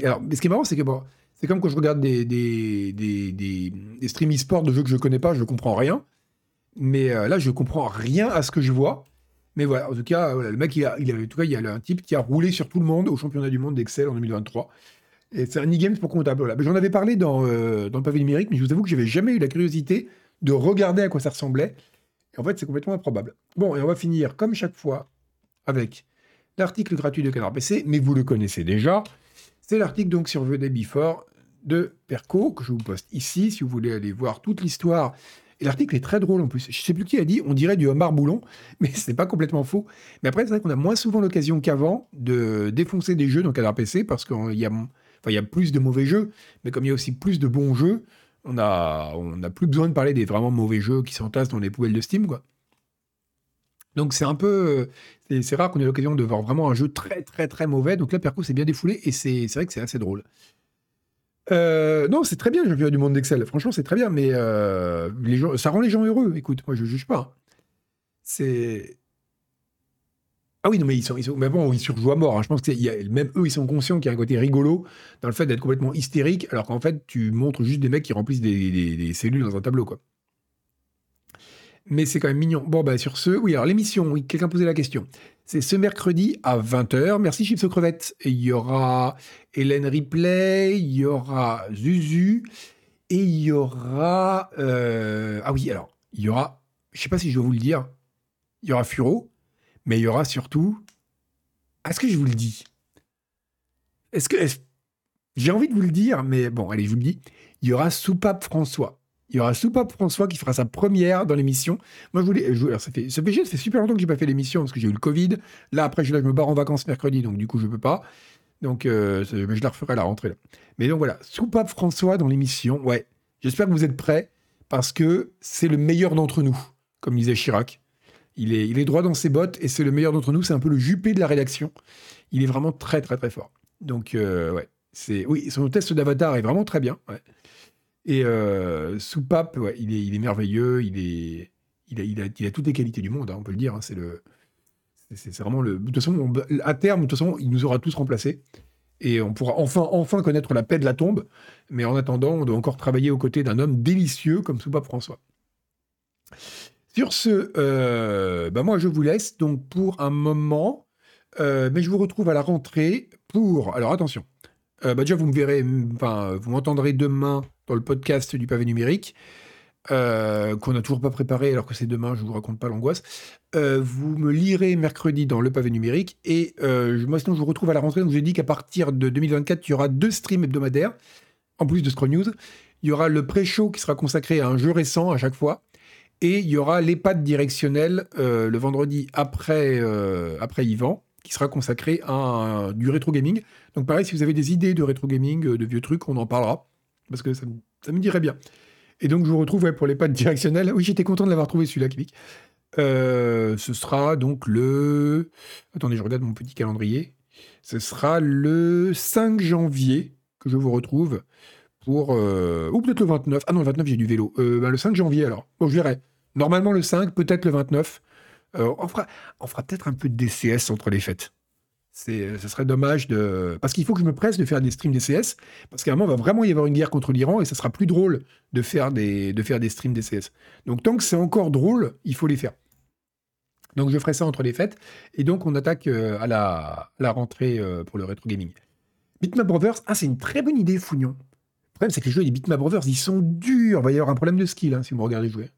Alors, mais ce qui est marrant, c'est que bon, c'est comme quand je regarde des, des, des, des, streams e-sport de jeux que je connais pas, je comprends rien. Mais euh, là, je comprends rien à ce que je vois. Mais voilà, en tout cas, voilà, le mec, il a, en tout cas, il y a un type qui a roulé sur tout le monde au championnat du monde d'Excel en 2023. Et c'est un e-game pour comptable. J'en avais parlé dans, euh, dans le pavé numérique, mais je vous avoue que j'avais jamais eu la curiosité de regarder à quoi ça ressemblait. En fait, c'est complètement improbable. Bon, et on va finir, comme chaque fois, avec l'article gratuit de Canard PC, mais vous le connaissez déjà. C'est l'article donc sur The Before de Perco, que je vous poste ici, si vous voulez aller voir toute l'histoire. Et l'article est très drôle en plus. Je sais plus qui a dit, on dirait du homard boulon, mais c'est pas complètement faux. Mais après, c'est vrai qu'on a moins souvent l'occasion qu'avant de défoncer des jeux dans Canard PC, parce qu'il y a plus de mauvais jeux, mais comme il y a aussi plus de bons jeux, on a, on a plus besoin de parler des vraiment mauvais jeux qui s'entassent dans les poubelles de Steam, quoi. Donc c'est un peu, c'est rare qu'on ait l'occasion de voir vraiment un jeu très très très mauvais. Donc là, Perco s'est bien défoulé et c'est vrai que c'est assez drôle. Euh, non, c'est très bien le championnat du monde d'Excel. Franchement, c'est très bien, mais euh, ça rend les gens heureux. Écoute, moi je juge pas. C'est ah oui, non, mais ils sont, mais bon, ils surjouent à mort. hein. Je pense que y a- même eux, ils sont conscients qu'il y a un côté rigolo dans le fait d'être complètement hystérique, alors qu'en fait, tu montres juste des mecs qui remplissent des, cellules dans un tableau, quoi. Mais c'est quand même mignon. Bon, bah, sur ce, oui, alors l'émission, oui, quelqu'un posait la question. C'est ce mercredi à 20h. Merci Chips aux crevettes. Et il y aura Hélène Ripley, il y aura Zuzu, et il y aura. euh, Ah oui, alors, il y aura. Je sais pas si je dois vous le dire. Il y aura Furo, mais il y aura surtout. Est-ce que je vous le dis Est-ce que. J'ai envie de vous le dire, mais bon, allez, je vous le dis. Il y aura Soupape François. Il y aura Soupape François qui fera sa première dans l'émission. Moi, je voulais. je- alors, ça fait, ce péché, ça fait super longtemps que j'ai pas fait l'émission parce que j'ai eu le Covid. Là, après, je, là, me barre en vacances mercredi, donc du coup, je peux pas. Donc, euh, mais je la referai à la rentrée. Mais donc voilà, Soupape François dans l'émission. Ouais. J'espère que vous êtes prêts parce que c'est le meilleur d'entre nous, comme disait Chirac. Il est, il est droit dans ses bottes et c'est le meilleur d'entre nous. C'est un peu le Juppé de la rédaction. Il est vraiment très, très, très fort. Donc, euh, ouais. C'est, oui, son test d'avatar est vraiment très bien. Et euh, Soupape, il, est, il est merveilleux. Il, est, il, a, il, a, il a toutes les qualités du monde, hein, on peut le dire. hein, c'est, le, c'est, vraiment le. De toute façon, on- à terme, de toute façon, il nous aura tous remplacés. Et on pourra enfin, enfin connaître la paix de la tombe. Mais en attendant, on doit encore travailler aux côtés d'un homme délicieux comme Soupape François. Sur ce, euh, bah moi je vous laisse donc pour un moment, euh, mais je vous retrouve à la rentrée pour. Alors attention, euh, bah déjà vous me verrez, vous m'entendrez demain dans le podcast du pavé numérique qu'on n'a toujours pas préparé alors que c'est demain. Je vous raconte pas l'angoisse. Vous me lirez mercredi dans le pavé numérique et moi sinon je vous retrouve à la rentrée. Donc j'ai dit qu'à partir de 2024 il y aura deux streams hebdomadaires en plus de Scroll News. Il y aura le pré-show qui sera consacré à un jeu récent à chaque fois. Et il y aura l'EHPAD directionnel euh, le vendredi après, euh, après Yvan, qui sera consacré à du rétro gaming. Donc pareil, si vous avez des idées de rétro gaming, euh, de vieux trucs, on en parlera, parce que ça, ça me dirait bien. Et donc, je vous retrouve pour les pattes directionnelles. Oui, j'étais content de l'avoir trouvé celui-là, Kivik. Euh, ce sera donc le. Attendez, je regarde mon petit calendrier. Ce sera le 5 janvier que je vous retrouve pour. Euh, ou peut-être le 29. Ah non, le 29, j'ai du vélo. Ben, le 5 janvier alors. Bon, je verrai. Normalement le 5, peut-être le 29. on fera, on fera peut-être un peu de DCS entre les fêtes. C'est, ce serait dommage de. Parce qu'il faut que je me presse de faire des streams DCS, parce qu'à un moment, il va vraiment y avoir une guerre contre l'Iran et ça sera plus drôle de faire des, de faire des streams DCS. Donc, tant que c'est encore drôle, il faut les faire. Donc je ferai ça entre les fêtes. Et donc on attaque euh, à, la, la, rentrée euh, pour le rétro gaming. Bitmap Brothers, ah c'est une très bonne idée, Fougnon. Le problème c'est que les jeux des Bitmap Brothers, ils sont durs. Il va y avoir un problème de skill hein, si vous me regardez jouer.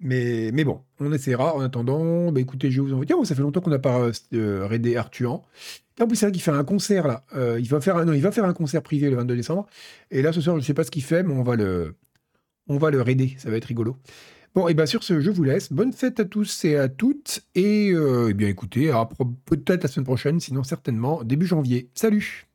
Mais, mais bon, on essaiera. En attendant, bah, écoutez, je vous envoie. Tiens, ça fait longtemps qu'on n'a pas euh, raidé Artuan. En plus, c'est vrai qu'il fait un concert là. il, va faire un, non, il va faire un concert privé le 22 décembre. Et là, ce soir, je ne sais pas ce qu'il fait, mais on va le, on va le raider. Ça va être rigolo. Bon, et bien sur ce, je vous laisse. Bonne fête à tous et à toutes. Et, euh, eh bien écoutez, peut-être la semaine prochaine, sinon certainement début janvier. Salut